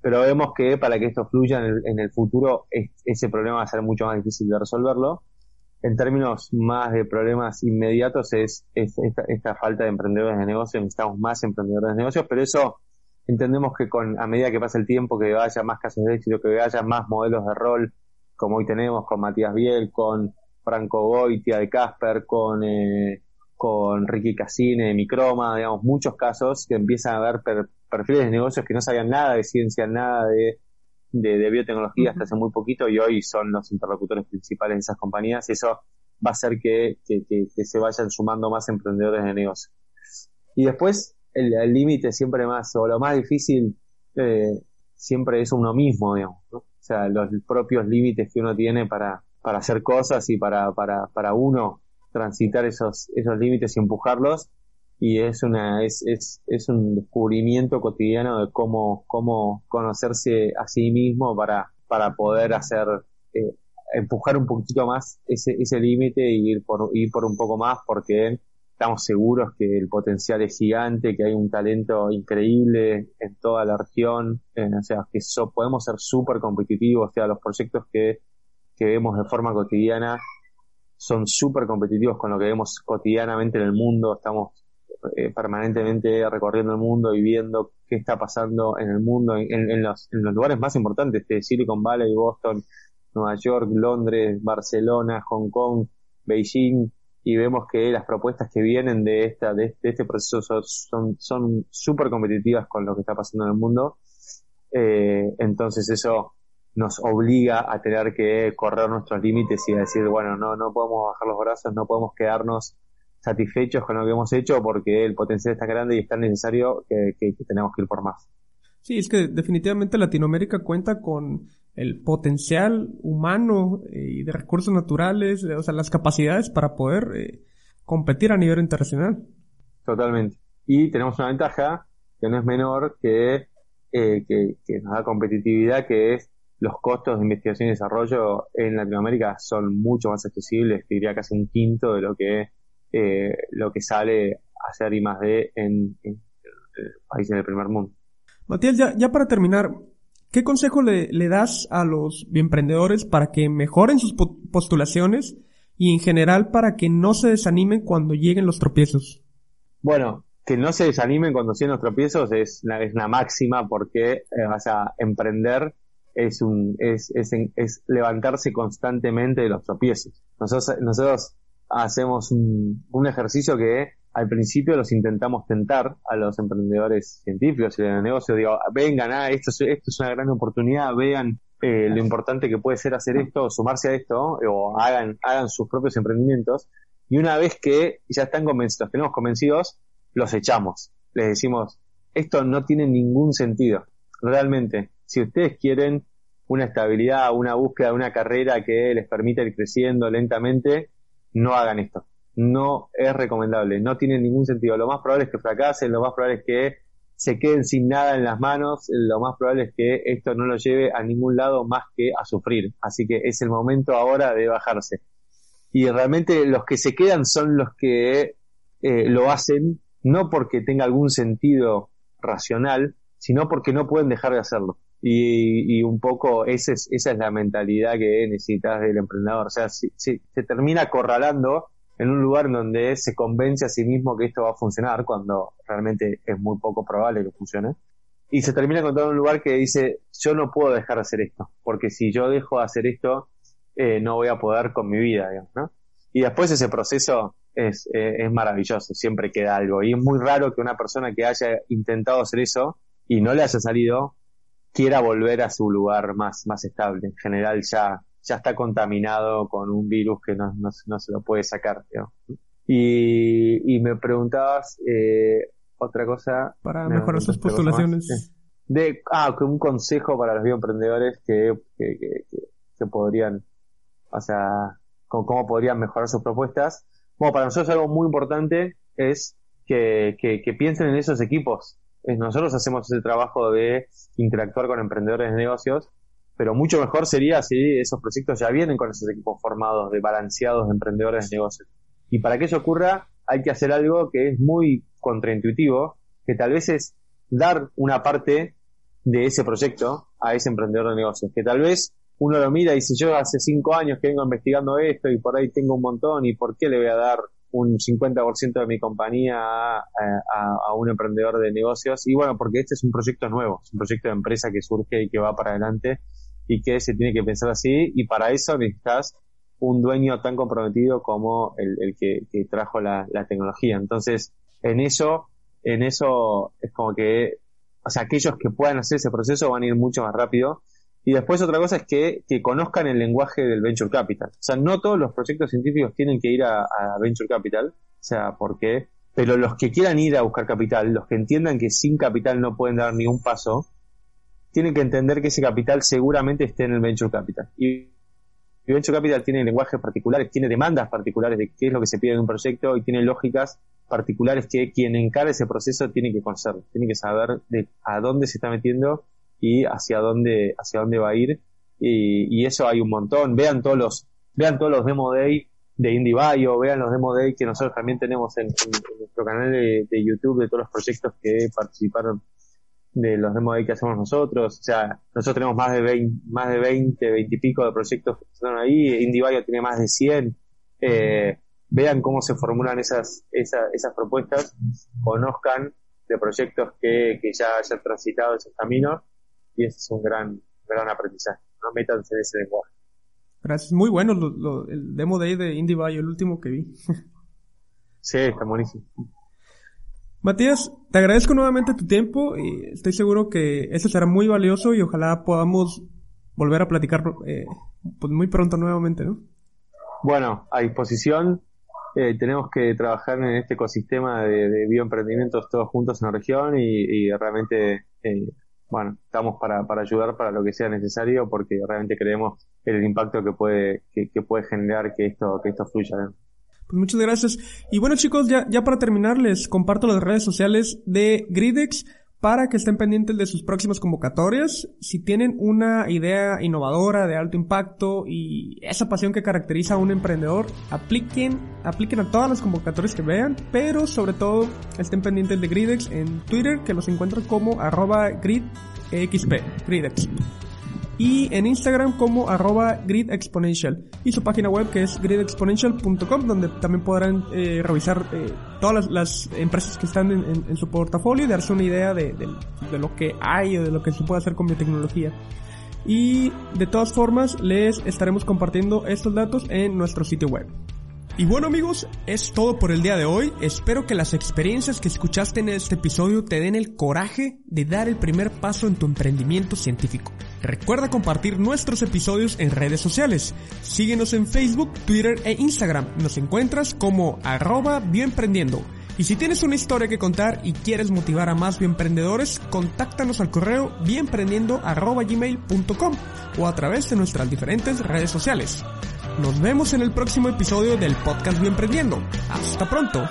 pero vemos que para que esto fluya en el, futuro, ese problema va a ser mucho más difícil de resolverlo. En términos más de problemas inmediatos es, esta, falta de emprendedores de negocios, necesitamos más emprendedores de negocios, pero eso entendemos que con a medida que pasa el tiempo, que haya más casos de éxito, que haya más modelos de rol, como hoy tenemos con Matías Biel, con Franco Goitia de Casper, con, eh, con Ricky Cassine de Microma, digamos, muchos casos que empiezan a ver perfiles de negocios que no sabían nada de ciencia, nada de, de, biotecnología hasta hace muy poquito y hoy son los interlocutores principales de esas compañías y eso va a hacer que, que, que, se vayan sumando más emprendedores de negocio. Y después, el límite siempre más, o lo más difícil, eh, siempre es uno mismo, digamos, O sea, los propios límites que uno tiene para, para hacer cosas y para, para, para uno transitar esos, esos límites y empujarlos. Y es una, es, es, es un descubrimiento cotidiano de cómo, cómo conocerse a sí mismo para, para poder hacer, eh, empujar un poquito más ese, ese límite y ir por, ir por un poco más porque estamos seguros que el potencial es gigante, que hay un talento increíble en toda la región, eh, o sea, que podemos ser súper competitivos, o sea, los proyectos que, que vemos de forma cotidiana son súper competitivos con lo que vemos cotidianamente en el mundo, estamos eh, permanentemente recorriendo el mundo y viendo qué está pasando en el mundo, en, los, en los lugares más importantes de Silicon Valley, Boston, Nueva York, Londres, Barcelona, Hong Kong, Beijing, y vemos que las propuestas que vienen de esta de, este proceso son son súper competitivas con lo que está pasando en el mundo. Eh, entonces eso nos obliga a tener que correr nuestros límites y a decir bueno no no podemos bajar los brazos no podemos quedarnos satisfechos con lo que hemos hecho porque el potencial está grande y es tan necesario que, que tenemos que ir por más sí es que definitivamente Latinoamérica cuenta con el potencial humano eh, y de recursos naturales, o sea, las capacidades para poder eh, competir a nivel internacional. Totalmente. Y tenemos una ventaja que no es menor que, eh, que, que, nos da competitividad, que es los costos de investigación y desarrollo en Latinoamérica son mucho más accesibles, diría casi un quinto de lo que lo que sale a hacer I más D en, en, países del primer mundo. Matías, ya, ya para terminar, ¿Qué consejo le, das a los emprendedores para que mejoren sus postulaciones y en general para que no se desanimen cuando lleguen los tropiezos? Bueno, que no se desanimen cuando lleguen los tropiezos es una, máxima porque eh, vas a emprender es un es, es, es, levantarse constantemente de los tropiezos. Nosotros, nosotros hacemos un, un ejercicio que al principio los intentamos tentar a los emprendedores científicos y de negocio, digo, vengan, ah, esto es, esto es una gran oportunidad, vean eh, lo importante que puede ser hacer esto, sumarse a esto, o hagan, hagan sus propios emprendimientos, y una vez que ya están convencidos, los tenemos convencidos, los echamos. Les decimos, esto no tiene ningún sentido. Realmente, si ustedes quieren una estabilidad, una búsqueda, una carrera que les permita ir creciendo lentamente, no hagan esto no es recomendable, no tiene ningún sentido. Lo más probable es que fracasen, lo más probable es que se queden sin nada en las manos, lo más probable es que esto no lo lleve a ningún lado más que a sufrir. Así que es el momento ahora de bajarse. Y realmente los que se quedan son los que eh, lo hacen no porque tenga algún sentido racional, sino porque no pueden dejar de hacerlo. Y, un poco esa es, esa es la mentalidad que necesitas del emprendedor. O sea, si, se termina acorralando en un lugar donde se convence a sí mismo que esto va a funcionar cuando realmente es muy poco probable que funcione. Y se termina encontrando un lugar que dice, yo no puedo dejar de hacer esto, porque si yo dejo de hacer esto, eh, no voy a poder con mi vida, ¿no? Y después ese proceso es, eh, es maravilloso, siempre queda algo. Y es muy raro que una persona que haya intentado hacer eso y no le haya salido, quiera volver a su lugar más, más estable. En general ya ya está contaminado con un virus que no, no, se lo puede sacar. Y, y me preguntabas eh, otra cosa. Para mejorar sus postulaciones. De, ah, un consejo para los bioemprendedores que, que, que, podrían, o sea, cómo, podrían mejorar sus propuestas. Bueno, para nosotros algo muy importante es que, que, piensen en esos equipos. Nosotros hacemos ese trabajo de interactuar con emprendedores de negocios pero mucho mejor sería si esos proyectos ya vienen con esos equipos formados, de balanceados de emprendedores de negocios. Y para que eso ocurra, hay que hacer algo que es muy contraintuitivo, que tal vez es dar una parte de ese proyecto a ese emprendedor de negocios, que tal vez uno lo mira y dice yo hace cinco años que vengo investigando esto y por ahí tengo un montón y por qué le voy a dar un 50% de mi compañía a, a, un emprendedor de negocios. Y bueno, porque este es un proyecto nuevo, es un proyecto de empresa que surge y que va para adelante y que se tiene que pensar así. Y para eso necesitas un dueño tan comprometido como el, el que, que, trajo la, la, tecnología. Entonces, en eso, en eso es como que, o sea, aquellos que puedan hacer ese proceso van a ir mucho más rápido. Y después otra cosa es que, que conozcan el lenguaje del venture capital. O sea, no todos los proyectos científicos tienen que ir a, a venture capital. O sea, porque, pero los que quieran ir a buscar capital, los que entiendan que sin capital no pueden dar ni un paso, tienen que entender que ese capital seguramente esté en el venture capital. Y Venture Capital tiene lenguajes particulares, tiene demandas particulares de qué es lo que se pide en un proyecto y tiene lógicas particulares que quien encara ese proceso tiene que conocer, tiene que saber de a dónde se está metiendo y hacia dónde, hacia dónde va a ir. Y, eso hay un montón. Vean todos los, vean todos los demo day de IndieBio, vean los demo day que nosotros también tenemos en, nuestro canal de, YouTube de todos los proyectos que participaron de los demos que hacemos nosotros. O sea, nosotros tenemos más de 20, más de 20, 20 y pico de proyectos que están ahí. IndieBio tiene más de 100. Eh, vean cómo se formulan esas, esas, esas propuestas, conozcan de proyectos que, que ya hayan transitado esos caminos y ese es un gran, gran aprendizaje. No métanse en ese lenguaje. Gracias. Muy bueno el demo day de IndieBio, el último que vi. sí, está buenísimo. Matías, te agradezco nuevamente tu tiempo y estoy seguro que eso será muy valioso y ojalá podamos volver a platicar eh, pues muy pronto nuevamente, ¿no? Bueno, a disposición. Eh, tenemos que trabajar en este ecosistema de, bioemprendimientos todos juntos en la región y, realmente, eh, bueno, estamos para, para ayudar para lo que sea necesario porque realmente creemos en el impacto que puede, que, puede generar que esto, que esto fluya. Pues muchas gracias. Y bueno chicos, ya, ya para terminar les comparto las redes sociales de Gridex para que estén pendientes de sus próximas convocatorias. Si tienen una idea innovadora de alto impacto y esa pasión que caracteriza a un emprendedor, apliquen, apliquen a todas las convocatorias que vean, pero sobre todo estén pendientes de Gridex en Twitter, que los encuentran como arroba gridxp, Gridex y en Instagram como arroba gridexponential y su página web que es gridexponential.com donde también podrán eh, revisar eh, todas las, empresas que están en, su portafolio y darse una idea de, de, lo que hay o de lo que se puede hacer con biotecnología. Y de todas formas les estaremos compartiendo estos datos en nuestro sitio web. Y bueno amigos, es todo por el día de hoy. Espero que las experiencias que escuchaste en este episodio te den el coraje de dar el primer paso en tu emprendimiento científico. Recuerda compartir nuestros episodios en redes sociales. Síguenos en Facebook, Twitter e Instagram. Nos encuentras como arroba bioemprendiendo. Y si tienes una historia que contar y quieres motivar a más bioemprendedores, contáctanos al correo bienprendiendo.gmail.com o a través de nuestras diferentes redes sociales. Nos vemos en el próximo episodio del podcast Bienprendiendo. Hasta pronto.